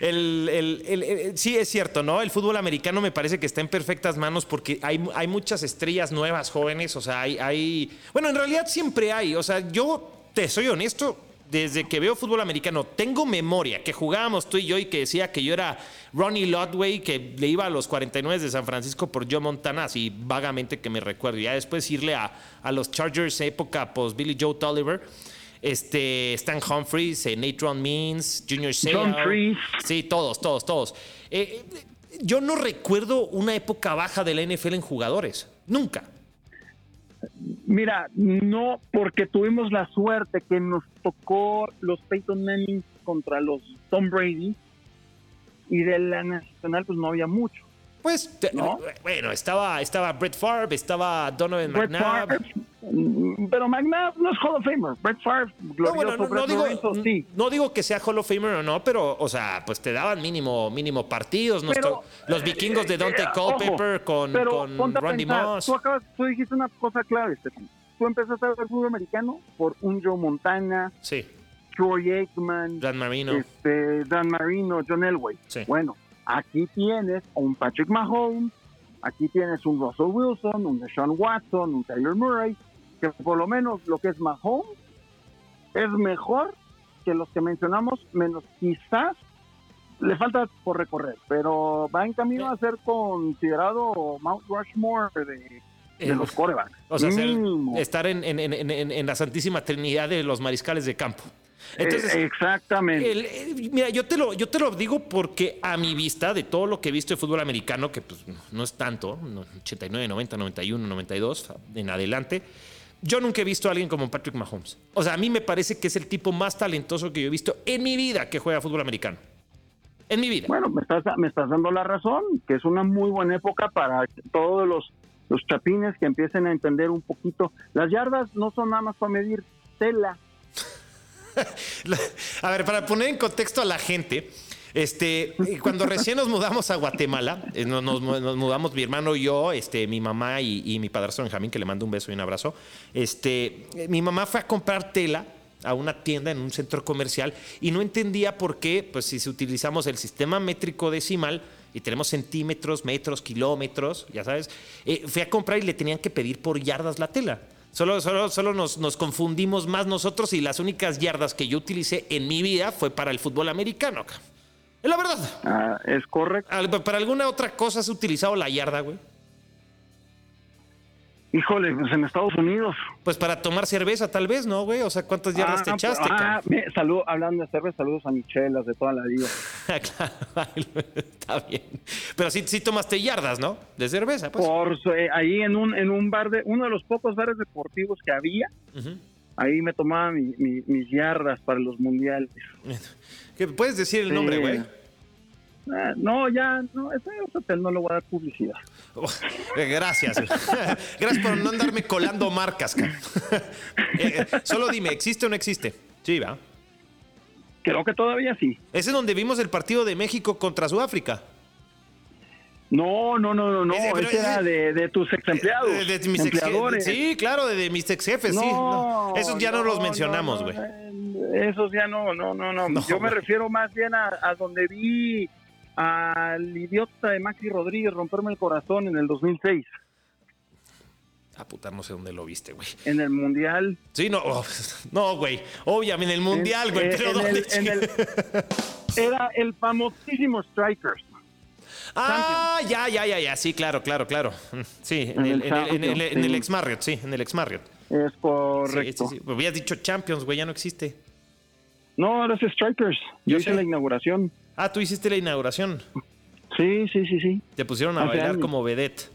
el, el- el- el- sí es cierto, ¿no? El fútbol americano me parece que está en perfectas manos porque hay, hay muchas estrellas nuevas, jóvenes, o sea, hay, hay... Bueno, en realidad siempre hay, o sea, yo te soy honesto, desde que veo fútbol americano, tengo memoria que jugábamos tú y yo y que decía que yo era Ronnie Lodway, que le iba a los 49 de San Francisco por Joe Montana, así vagamente que me recuerdo. Ya después irle a, a los Chargers post post Billy Joe Tolliver. Este, Stan Humphries, eh, Nate Ron Means, Junior Seau. Sí, todos, todos, todos. Eh, yo no recuerdo una época baja de la NFL en jugadores. Nunca. Mira, no, porque tuvimos la suerte que nos tocó los Peyton Manning contra los Tom Brady y de la nacional pues no había mucho. Pues, te- ¿No? bueno, estaba, estaba Brett Favre, estaba Donovan Brett McNabb. Favre, mm, pero McNabb no es Hall of Famer. Brett Favre, No, glorioso, bueno, no, no Brett digo, Lorenzo, sí. no digo que sea Hall of Famer o no, pero, o sea, pues te daban mínimo, mínimo partidos. Pero, los vikingos de Dante Eh, Culpepper ojo, con, pero con Randy pensar, Moss. Tú, acabas, tú dijiste una cosa clave, Stefan. Tú empezaste a ver fútbol americano por un Joe Montana, Sí, Troy Aikman, Dan Marino. este, Dan Marino, John Elway. Sí. Bueno, aquí tienes un Patrick Mahomes, aquí tienes un Russell Wilson, un Deshaun Watson, un Tyler Murray, que por lo menos lo que es Mahomes es mejor que los que mencionamos, menos quizás le falta por recorrer, pero va en camino a ser considerado Mount Rushmore de, de Eh, los corebacks. O sea, ser- estar en, en- en- en- en la santísima trinidad de los mariscales de campo. Entonces, Eh, exactamente. El- eh, mira, yo te, lo, yo te lo digo porque a mi vista, de todo lo que he visto de fútbol americano, que pues, no es tanto, no, 89, 90, 91, 92, en adelante, yo nunca he visto a alguien como Patrick Mahomes. O sea, a mí me parece que es el tipo más talentoso que yo he visto en mi vida que juega fútbol americano. En mi vida. Bueno, me estás, me estás dando la razón, que es una muy buena época para todos los los chapines que empiecen a entender un poquito. Las yardas no son nada más para medir tela. a ver, para poner en contexto a la gente, este, cuando recién nos mudamos a Guatemala, eh, nos, mudamos mi hermano y yo, este, mi mamá y, mi padrastro Benjamín, que le mando un beso y un abrazo. Este, mi mamá fue a comprar tela a una tienda en un centro comercial y no entendía por qué, pues si utilizamos el sistema métrico decimal y tenemos centímetros, metros, kilómetros, ya sabes, eh, fui a comprar y le tenían que pedir por yardas la tela. Solo, solo, solo nos, nos, confundimos más nosotros y las únicas yardas que yo utilicé en mi vida fue para el fútbol americano. Es la verdad. Ah, es correcto. ¿Para alguna otra cosa has utilizado la yarda, güey? Híjole, pues en Estados Unidos. Pues para tomar cerveza, tal vez, ¿no, güey? O sea, ¿cuántas yardas te ah, echaste? Ah, salud, hablando de cerveza, saludos a Michelas de toda la vida. claro, está bien. Pero sí, sí tomaste yardas, ¿no? De cerveza, pues. Por, eh, ahí en un, en un bar de, uno de los pocos bares deportivos que había, ahí me tomaba mis yardas para los mundiales. ¿Qué, ¿Puedes decir el nombre, güey? Ah, no, ya, no, ese hotel no le voy a dar publicidad. Oh, eh, gracias. gracias por no andarme colando marcas. Eh, eh, solo dime, ¿existe o no existe? Sí, va. Creo que todavía sí. ¿Ese es donde vimos el partido de México contra Sudáfrica? No, no, no, no, no. Ese, era de, tus ex empleados. De, mis empleadores. sí, claro, de, mis ex jefes, sí. Esos ya no, los mencionamos, güey. esos ya no, no, no, no. Yo me refiero más bien a, a donde vi al idiota de Maxi Rodríguez romperme el corazón en el 2006. Ah, puta, no sé dónde lo viste, güey. En el Mundial. Sí, no, oh, no, güey. Obviamente en el Mundial, güey. Pero ¿dónde? era el famosísimo Strikers. Ah, ya, ya, ya, ya. Sí, claro, claro, claro. Sí, en, el, en el, ex Marriott, sí, en el ex Marriott. Es correcto. Sí, sí, sí. Habías dicho Champions, güey, ya no existe. No, ahora es Strikers. Yo, hice la inauguración. Ah, tú hiciste la inauguración. Sí, sí, sí, sí. Te pusieron a bailar como vedette.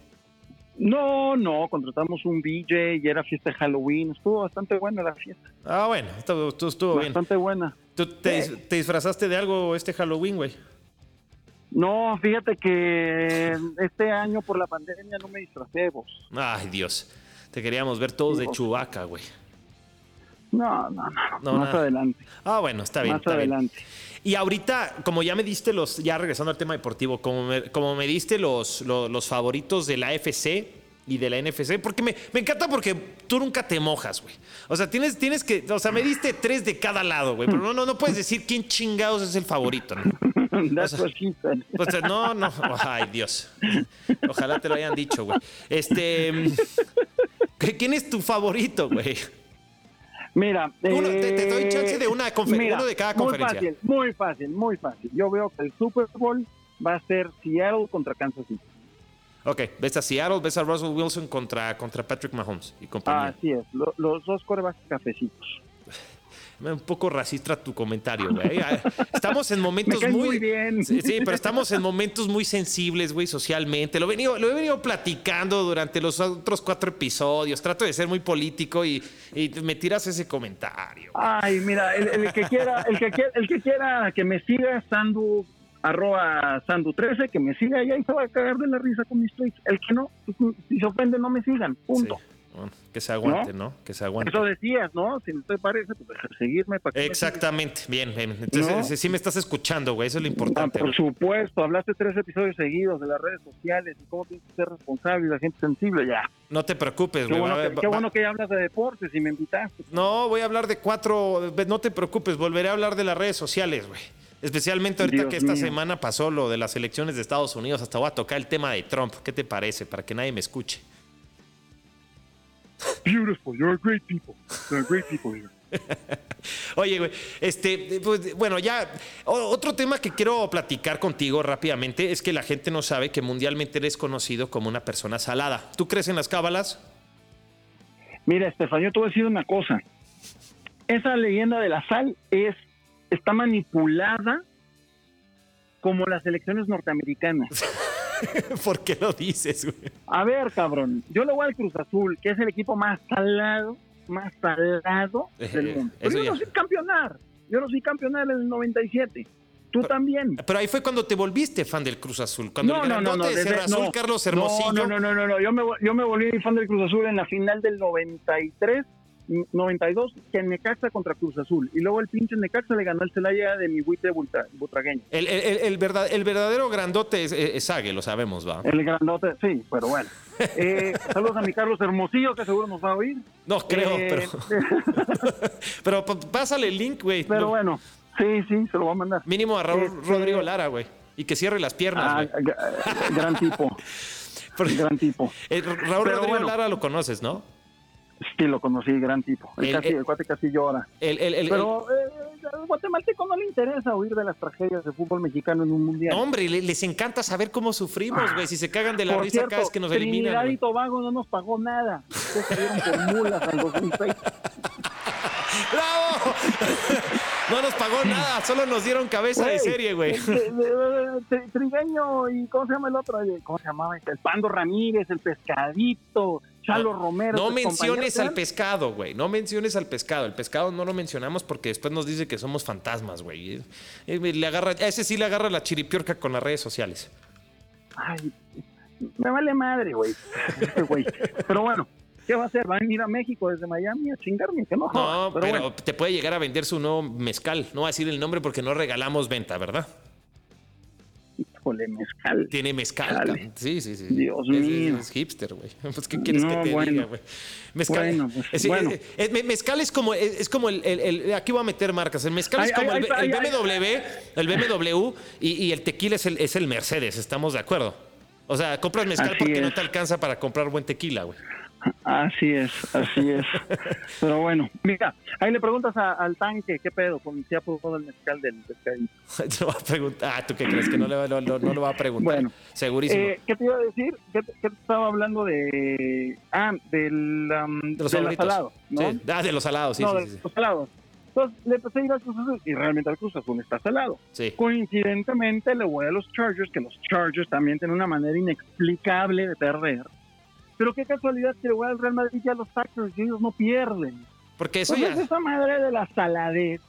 No, no, contratamos un DJ y era fiesta de Halloween. Estuvo bastante buena la fiesta. Ah, bueno, estuvo, estuvo bien. Bastante buena. ¿Tú te, disfrazaste de algo este Halloween, güey? No, fíjate que este año por la pandemia no me disfrazé vos. Ay, Dios. Te queríamos ver todos de Chubaca, güey. No, no, no. más adelante. Ah, bueno, está bien. Más adelante. Y ahorita, como ya me diste los, ya regresando al tema deportivo, como me, como me diste los, los, favoritos de la AFC y de la NFC, porque me, me, encanta porque tú nunca te mojas, güey. O sea, tienes, tienes que, o sea, me diste tres de cada lado, güey, pero no, no, no puedes decir quién chingados es el favorito, ¿no? O sea, no, no, ay Dios. Ojalá te lo hayan dicho, güey. Este, ¿quién es tu favorito, güey? Mira, te, doy chance de una conferencia, uno de cada conferencia. Muy fácil, muy fácil, muy fácil. Yo veo que el Super Bowl va a ser Seattle contra Kansas City. Ok, ves a Seattle, ves a Russell Wilson contra, contra Patrick Mahomes y compañía. Así es, los dos corebacks cafecitos un poco racista tu comentario, güey. Ah, estamos en momentos muy, bien. Sí, pero estamos en momentos muy sensibles, güey, socialmente. Lo, he venido, lo he venido platicando durante los otros cuatro episodios. Trato de ser muy político y, me tiras ese comentario. Ay, mira, el, que quiera, el que quiera, el que quiera que me siga, Sandu arroba Sandu13, que me siga y ahí se va a cagar de la risa con mis tweets. El que no, pues, si se ofende, no me sigan. Punto que se aguante, ¿no? Que se aguante. Eso decías, ¿no? Si no te parece, pues seguirme para que Exactamente, bien, bien. Entonces, sí me estás escuchando, güey, eso es lo importante. por supuesto, hablaste tres episodios seguidos de las redes sociales y cómo tienes que ser responsable y la gente sensible, ya. No te preocupes, güey. Qué, bueno, que, ya hablas de deportes y me invitaste. No, voy a hablar de cuatro, no te preocupes, volveré a hablar de las redes sociales, güey. Especialmente ahorita que esta semana pasó lo de las elecciones de Estados Unidos, hasta voy a tocar el tema de Trump. ¿Qué te parece? Para que nadie me escuche. Beautiful. You're a great people. You're great people here. Oye, güey, este, pues, bueno, ya otro tema que quiero platicar contigo rápidamente es que la gente no sabe que mundialmente eres conocido como una persona salada. ¿Tú crees en las cábalas? Mira, Estefanía, te voy a decir una cosa. Esa leyenda de la sal es está manipulada como las elecciones norteamericanas. ¿Por qué lo dices, güey? A ver, cabrón, yo le voy al Cruz Azul, que es el equipo más salado, más salado del mundo. Pero yo no sé campeonar. Yo no soy campeonar en el 97. Tú también. Pero ahí fue cuando te volviste fan del Cruz Azul. Cuando No, el no, no, no, de Cerro Azul, no. Carlos Hermosillo. No, no, no, no, no, Yo me, yo me volví fan del Cruz Azul en la final del 93, 92, que en Necaxa contra Cruz Azul. Y luego el pinche Necaxa le ganó el Celaya de mi bulta- butragueño. El, el- el- el verdad- el verdadero grandote es, es lo sabemos, va. El grandote, sí, pero bueno. Eh, saludos a mi Carlos Hermosillo, que seguro nos va a oír. No creo, Eh, pero. pero pásale el link, güey. Pero No, bueno, sí, sí, se lo voy a mandar. Mínimo a Raúl Este- Rodrigo Lara, güey. Y que cierre las piernas, Ah, güey. gra- gran tipo, gran tipo. Eh, Raúl Pero Rodrigo bueno. Lara lo conoces, ¿no? Sí, lo conocí, gran tipo. El, El- casi, el- el cuate casi llora. El, el- el- Pero eh, al guatemalteco no le interesa oír de las tragedias de fútbol mexicano en un mundial. no, hombre, le- les encanta saber cómo sufrimos, güey. Si se cagan de la risa cierto, cada vez que nos Trinidad eliminan. y güey. Tobago no nos pagó nada. Ustedes salieron por mulas en 2006. ¡Bravo! No nos pagó nada, solo nos dieron cabeza de serie, güey. el Trigueño y ¿cómo se llama el otro? ¿Cómo se llamaba? El Pando Ramírez, el Pescadito, Chalo Romero. No menciones al pescado, güey. No menciones al pescado. El pescado no lo mencionamos porque después nos dice que somos fantasmas, güey. Le agarra, a ese sí le agarra la chiripiorca con las redes sociales. Ay, me vale madre, güey. Pero bueno, ¿qué va a hacer? ¿Va a venir a México desde Miami a chingarme? Que no, No, pero, pero, bueno. te puede llegar a vender su nuevo mezcal. No va a decir el nombre porque no regalamos venta, ¿verdad? Híjole, mezcal. Tiene mezcal. Sí, sí, sí. Dios Es- mío. Es, hipster, güey. Pues, ¿qué quieres No, que te bueno. diga, güey? Mezcal, Bueno, pues, es, bueno. es- es- me- mezcal es como, es, como el, el- el- Aquí voy a meter marcas. El mezcal es como ay, el, ay, BMW, el BMW y, y el tequila es el, es el Mercedes. ¿Estamos de acuerdo? O sea, compras mezcal Así porque no te alcanza para comprar buen tequila, güey. Así es, así es. Pero bueno, mira, ahí le preguntas a- al tanque, ¿qué pedo? Con si ha probado el mezcal del pescadito. Te va a preguntar. Ah, ¿tú qué crees? Que no, le no, lo va a preguntar. Bueno, Segurísimo. Eh, ¿Qué te iba a decir? ¿Qué, te- qué te estaba hablando de. Ah, del. um, de los del favoritos. salado, ¿no? Sí. Ah, de los salados, sí, no, sí, de sí. los salados. Entonces le empecé a ir al Cruz Azul y realmente al Cruz Azul está salado. Sí. Coincidentemente le voy a los Chargers, que los Chargers también tienen una manera inexplicable de perder. Pero qué casualidad que le voy al Real Madrid y a los Packers y ellos no pierden. Porque eso Entonces ya. esa madre de la saladez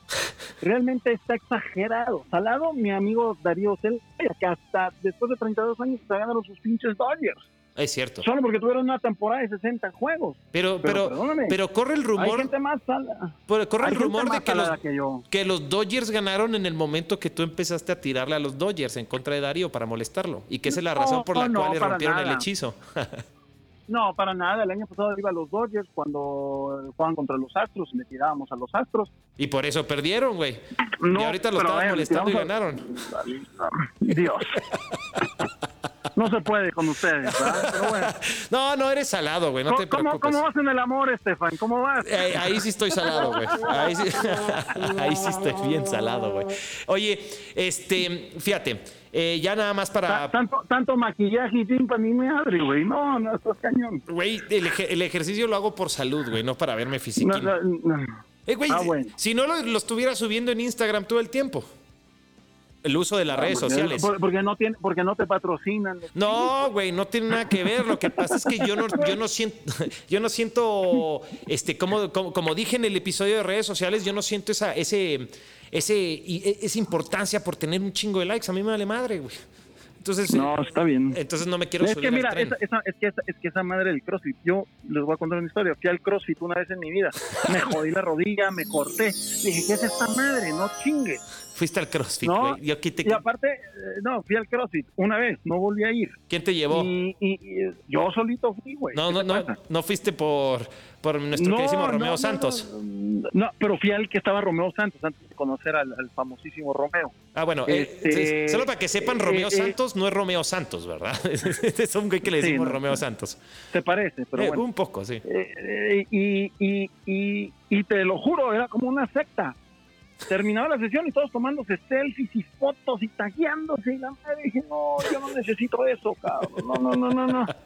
realmente está exagerado. Salado, mi amigo Darío Celaya, que hasta después de 32 años se ganaron sus pinches Dodgers. Es cierto. Solo porque tuvieron una temporada de 60 juegos. Pero, Pero, pero, corre el hay rumor, gente más sala- pero corre hay el rumor de que los, que yo. que los Dodgers ganaron en el momento que tú empezaste a tirarle a los Dodgers en contra de Darío para molestarlo. Y que esa es la No, razón por la no, cual le rompieron el hechizo. No, para nada. El año pasado iba a los Dodgers cuando jugaban contra los Astros y le tirábamos a los Astros. y por eso perdieron, güey. No, y ahorita lo estaban molestando y a- ganaron. Dios. No se puede con ustedes, ¿verdad? Pero bueno. No, no eres salado, güey. No te ¿Cómo, preocupes. ¿Cómo vas en el amor, Estefan? ¿Cómo vas? Eh, ahí sí estoy salado, güey. Ahí sí, ahí sí estoy bien salado, güey. Oye, este, fíjate, eh, ya nada más para. Tanto, tanto maquillaje y timpa ni madre, güey. No, no, estás cañón. Güey, el, ej- el ejercicio lo hago por salud, güey, no para verme físico. No, no, no. Eh, güey, Ah, si- bueno. si no lo, lo estuviera subiendo en Instagram todo el tiempo. El uso de las redes Porque- sociales. por- Porque no, tiene, porque no te patrocinan. No, güey, no tiene nada que ver. Lo que pasa es que yo no, yo no siento, yo no siento, este, como, como, como dije en el episodio de redes sociales, yo no siento esa, ese, ese, y- e- esa importancia por tener un chingo de likes. A mí me vale madre, güey. Entonces, No, está bien. entonces no me quiero Es subir que mira, al tren. esa, esa- es, que esa, es que esa madre del CrossFit, yo les voy a contar una historia. Fui al CrossFit una vez en mi vida, me jodí la rodilla, me corté. Dije, ¿qué es esta madre? No chingue. Fuiste al CrossFit, No, güey. Yo Y aparte, eh, no, fui al CrossFit una vez, no volví a ir. ¿Quién te llevó? Y, y- y yo solito fui, güey. No, ¿Qué no, no, pasa? no fuiste por, por nuestro No, queridísimo Romeo no, Santos. No, pero fui al que estaba Romeo Santos antes de conocer al, al famosísimo Romeo. Ah, bueno, eh, Este, solo para que sepan, eh, Romeo eh, Santos no es Romeo Santos, ¿verdad? es un güey que le decimos Romeo. Santos. ¿Te parece? Pero Eh, bueno. Un poco, sí. Eh, eh, y, y, y, y te lo juro, era como una secta. Terminaba la sesión y todos tomándose selfies y fotos y tagueándose. Y la madre dije, no, yo no necesito eso, cabrón. No, no, no, no, no.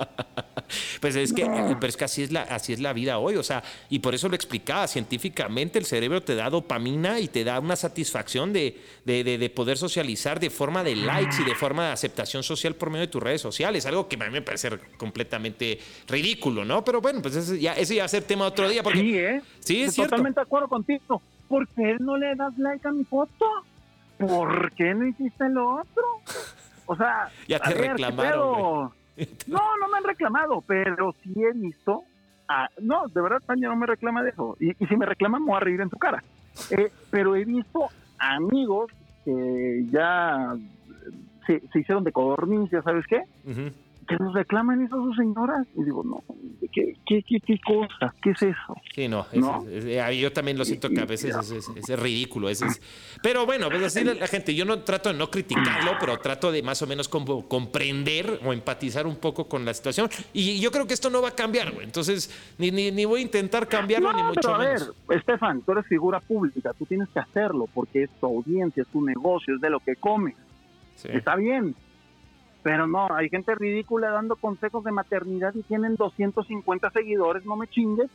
Pues es que, No. eh, pero es que así es la, así es la vida hoy, o sea, y por eso lo explicaba científicamente, el cerebro te da dopamina y te da una satisfacción de, de, de- de poder socializar de forma de likes y de forma de aceptación social por medio de tus redes sociales, algo que a mí me parece completamente ridículo, ¿no? Pero bueno, pues ese ya, ese ya va a ser tema otro día, porque Sí, ¿eh? Sí, es cierto. Totalmente de acuerdo contigo. ¿Por qué no le das like a mi foto? ¿por qué no hiciste lo otro? O sea, ya te reclamaron. No, no me han reclamado, pero sí he visto. no, de verdad, Tania no me reclama de eso. Y, si me reclaman, me voy a reír en tu cara. Eh, pero he visto amigos que ya se, hicieron de codorniz, ya sabes qué, que nos reclaman eso a sus señoras. Y digo, no, ¿qué, qué, qué, cosa? ¿Qué es eso? Sí, no, yo también lo siento que a veces es, ridículo. Es, pero bueno, pues así la gente, yo no trato de no criticarlo, pero trato de más o menos como comprender o empatizar un poco con la situación. Y yo creo que esto no va a cambiar, güey. Entonces, ni, ni, ni, voy a intentar cambiarlo, ni mucho pero a ver, Estefan, tú eres figura pública, tú tienes que hacerlo porque es tu audiencia, es tu negocio, es de lo que comes. Está bien, pero no, hay gente ridícula dando consejos de maternidad y tienen 250 seguidores, no me chingues.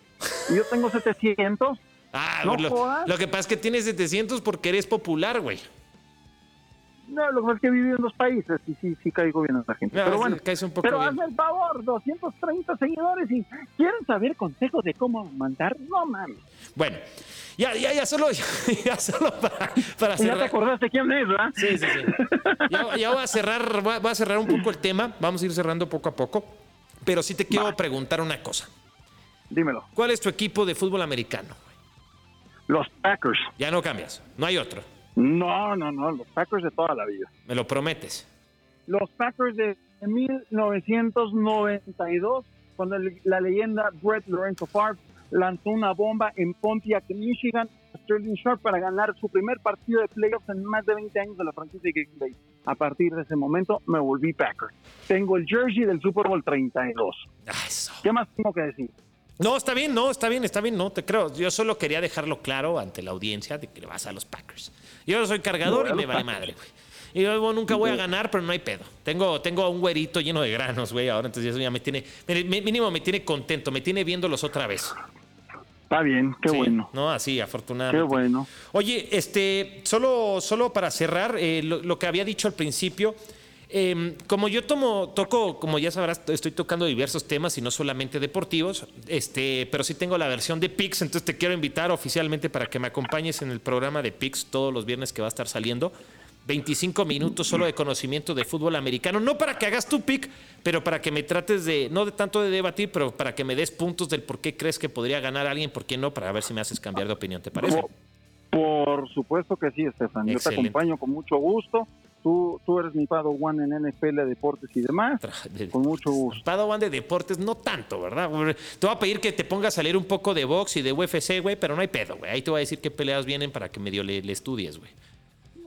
Y yo tengo 700. Ah, lo, que pasa es que tienes 700 porque eres popular, güey. No, lo que pasa es que he vivido en dos países y sí, sí caigo bien a esa gente. pero bueno, pero hazme el favor, 230 seguidores y quieren saber consejos de cómo mandar. No mames. Bueno, ya, ya, ya solo, ya solo para, para cerrar. Ya te acordaste quién es, ¿verdad? Sí, sí, sí. Ya, ya voy a cerrar, voy a cerrar un poco el tema. Vamos a ir cerrando poco a poco. Pero sí te quiero preguntar una cosa. Dímelo. ¿Cuál es tu equipo de fútbol americano? Los Packers. Ya no cambias. No hay otro. No, no, no. Los Packers de toda la vida. ¿Me lo prometes? Los Packers de 1992, cuando la leyenda Brett Lorenzo Favre lanzó una bomba en Pontiac, Michigan, Sterling Sharp para ganar su primer partido de playoffs en más de 20 años de la franquicia de Green Bay. A partir de ese momento me volví Packer. Tengo el jersey del Super Bowl 32. ¿Qué más tengo que decir? No, está bien, no, está bien, está bien, no te creo. Yo solo quería dejarlo claro ante la audiencia de que le vas a los Packers. Yo soy cargador y me vale madre, güey. Y yo nunca voy a ganar, pero no hay pedo. Tengo, tengo un güerito lleno de granos, güey, ahora entonces eso ya me tiene, mínimo me tiene contento, me tiene viéndolos otra vez. Está bien, qué bueno. No, así, afortunadamente. Qué bueno. Oye, este, solo, solo para cerrar, eh, lo, que había dicho al principio, em, como yo tomo, toco, como ya sabrás, estoy tocando diversos temas y no solamente deportivos, este, pero sí tengo la versión de Pix, entonces te quiero invitar oficialmente para que me acompañes en el programa de Pix todos los viernes que va a estar saliendo. 25 minutos solo de conocimiento de fútbol americano, no para que hagas tu pick, pero para que me trates de, no de tanto de debatir, pero para que me des puntos del por qué crees que podría ganar alguien, por qué no, para ver si me haces cambiar de opinión, ¿te parece? Por, supuesto que sí, Estefan. Yo te acompaño con mucho gusto. Tú, tú eres mi Padawan en NFL, deportes y demás. con mucho gusto. Padawan de deportes, no tanto, ¿verdad? Te voy a pedir que te pongas a leer un poco de box y de UFC, güey, pero no hay pedo, güey. Ahí te voy a decir qué peleas vienen para que medio le, le estudies, güey.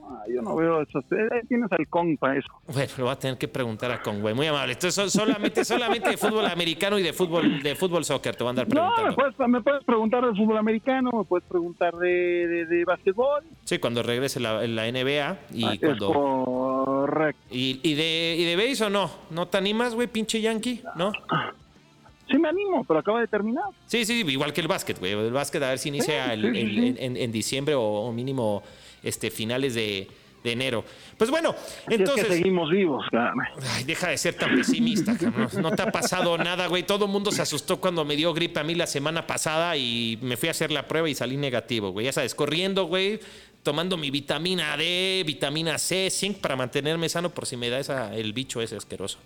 Ah, yo no veo eso. Eh, tienes al Kong para eso. Bueno, lo voy a tener que preguntar a Kong, güey. Muy amable. Entonces, solamente, solamente de fútbol americano y de fútbol, de fútbol soccer te voy a andar preguntando. No, me puedes, me puedes preguntar de fútbol americano, me puedes preguntar de, de, de básquetbol. Sí, cuando regrese la, la NBA y ah, cuando... correcto. ¿Y, y de, ¿Y de base o no? ¿No te animas, güey, pinche yankee? ¿No? Sí me animo, pero acaba de terminar. Sí, sí, igual que el básquet, güey. El básquet a ver si inicia en, en, diciembre o mínimo este, finales de, enero. Pues bueno, entonces. seguimos vivos, Ay, deja de ser tan pesimista, No te ha pasado nada, güey. Todo el mundo se asustó cuando me dio gripe a mí la semana pasada y me fui a hacer la prueba y salí negativo, güey. Ya sabes, corriendo, güey, tomando mi vitamina D, vitamina C, zinc para mantenerme sano por si me da esa, el bicho ese asqueroso.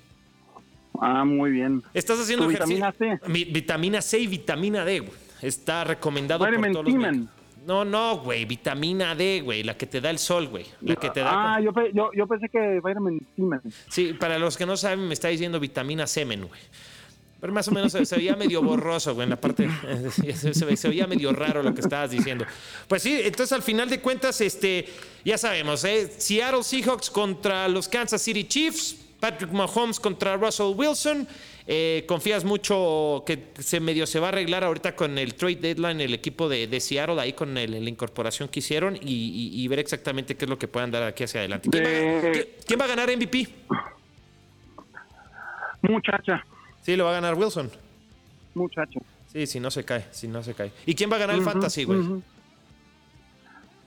Ah, muy bien. ¿Estás haciendo? Vitamina C. Mi, vitamina C y vitamina D, güey. Está recomendado por todos los no, no, güey, vitamina D, güey, la que te da el sol, güey. La que te da. Ah, yo, yo, yo, pensé que vitamin C. Sí, para los que no saben, me está diciendo vitamina semen, güey. Pero más o menos se, veía medio borroso, güey, en la parte. Se, se, veía medio raro lo que estabas diciendo. Pues sí, entonces al final de cuentas, este, ya sabemos, ¿eh? Seattle Seahawks contra los Kansas City Chiefs, Patrick Mahomes contra Russell Wilson. Eh, ¿Confías mucho que se medio se va a arreglar ahorita con el trade deadline el equipo de, de Seattle, ahí con la incorporación que hicieron y, ver exactamente qué es lo que puedan dar aquí hacia adelante? ¿Quién, va, a ganar MVP? Muchacha. Sí, lo va a ganar Wilson. Muchacha. Sí, si no se cae, si no se cae. ¿Y quién va a ganar el Fantasy, güey?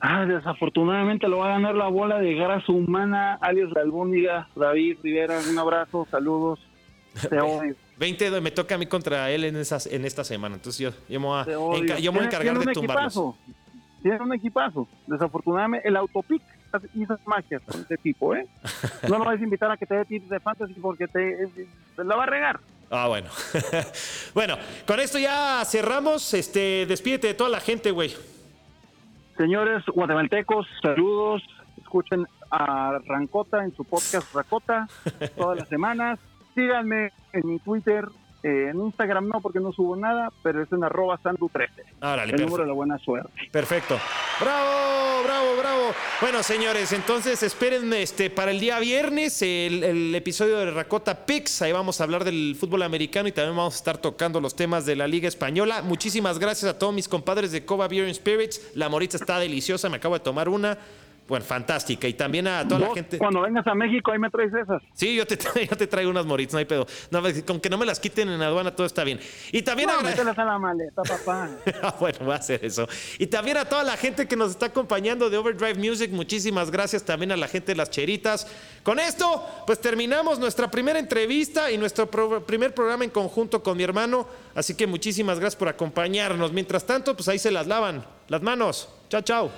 Ah, desafortunadamente lo va a ganar la bola de grasa humana, alias la albóndiga, David Rivera. Un abrazo, saludos. 20 me toca a mí contra él en, esas, en esta semana. Entonces yo, yo, me, voy a, yo me voy a encargar de tumbarlos. Tiene un equipazo. Desafortunadamente, el autopic hizo magia con ese tipo, ¿eh? No lo vas a invitar a que te dé tips de fantasy porque te, te la va a regar. Ah, bueno. bueno, con esto ya cerramos. Este, despídete de toda la gente, güey. Señores guatemaltecos, saludos. Escuchen a Rancota en su podcast Racota todas las semanas. Síganme en mi Twitter, eh, en Instagram no, porque no subo nada, pero es en arroba sandu13. Árale, el número de la buena suerte. Perfecto. Bravo, bravo, bravo. Bueno, señores, entonces esperen este para el día viernes el, el episodio de Racota Pix. Ahí vamos a hablar del fútbol americano y también vamos a estar tocando los temas de la Liga Española. Muchísimas gracias a todos mis compadres de Cova Beer and Spirits. La morita está deliciosa, me acabo de tomar una. Bueno, fantástica. Y también a toda la gente. Cuando vengas a México, ahí me traes esas. Sí, yo te, tra- yo te traigo unas moritas, no hay pedo. No, con que no me las quiten en aduana, todo está bien. Y también No, mételas a la maleta, papá. Ah, bueno, voy a hacer eso. Y también a toda la gente que nos está acompañando de Overdrive Music, muchísimas gracias también a la gente de las cheritas. Con esto, pues terminamos nuestra primera entrevista y nuestro pro- primer programa en conjunto con mi hermano. Así que muchísimas gracias por acompañarnos. Mientras tanto, pues ahí se las lavan las manos. Chao, chao.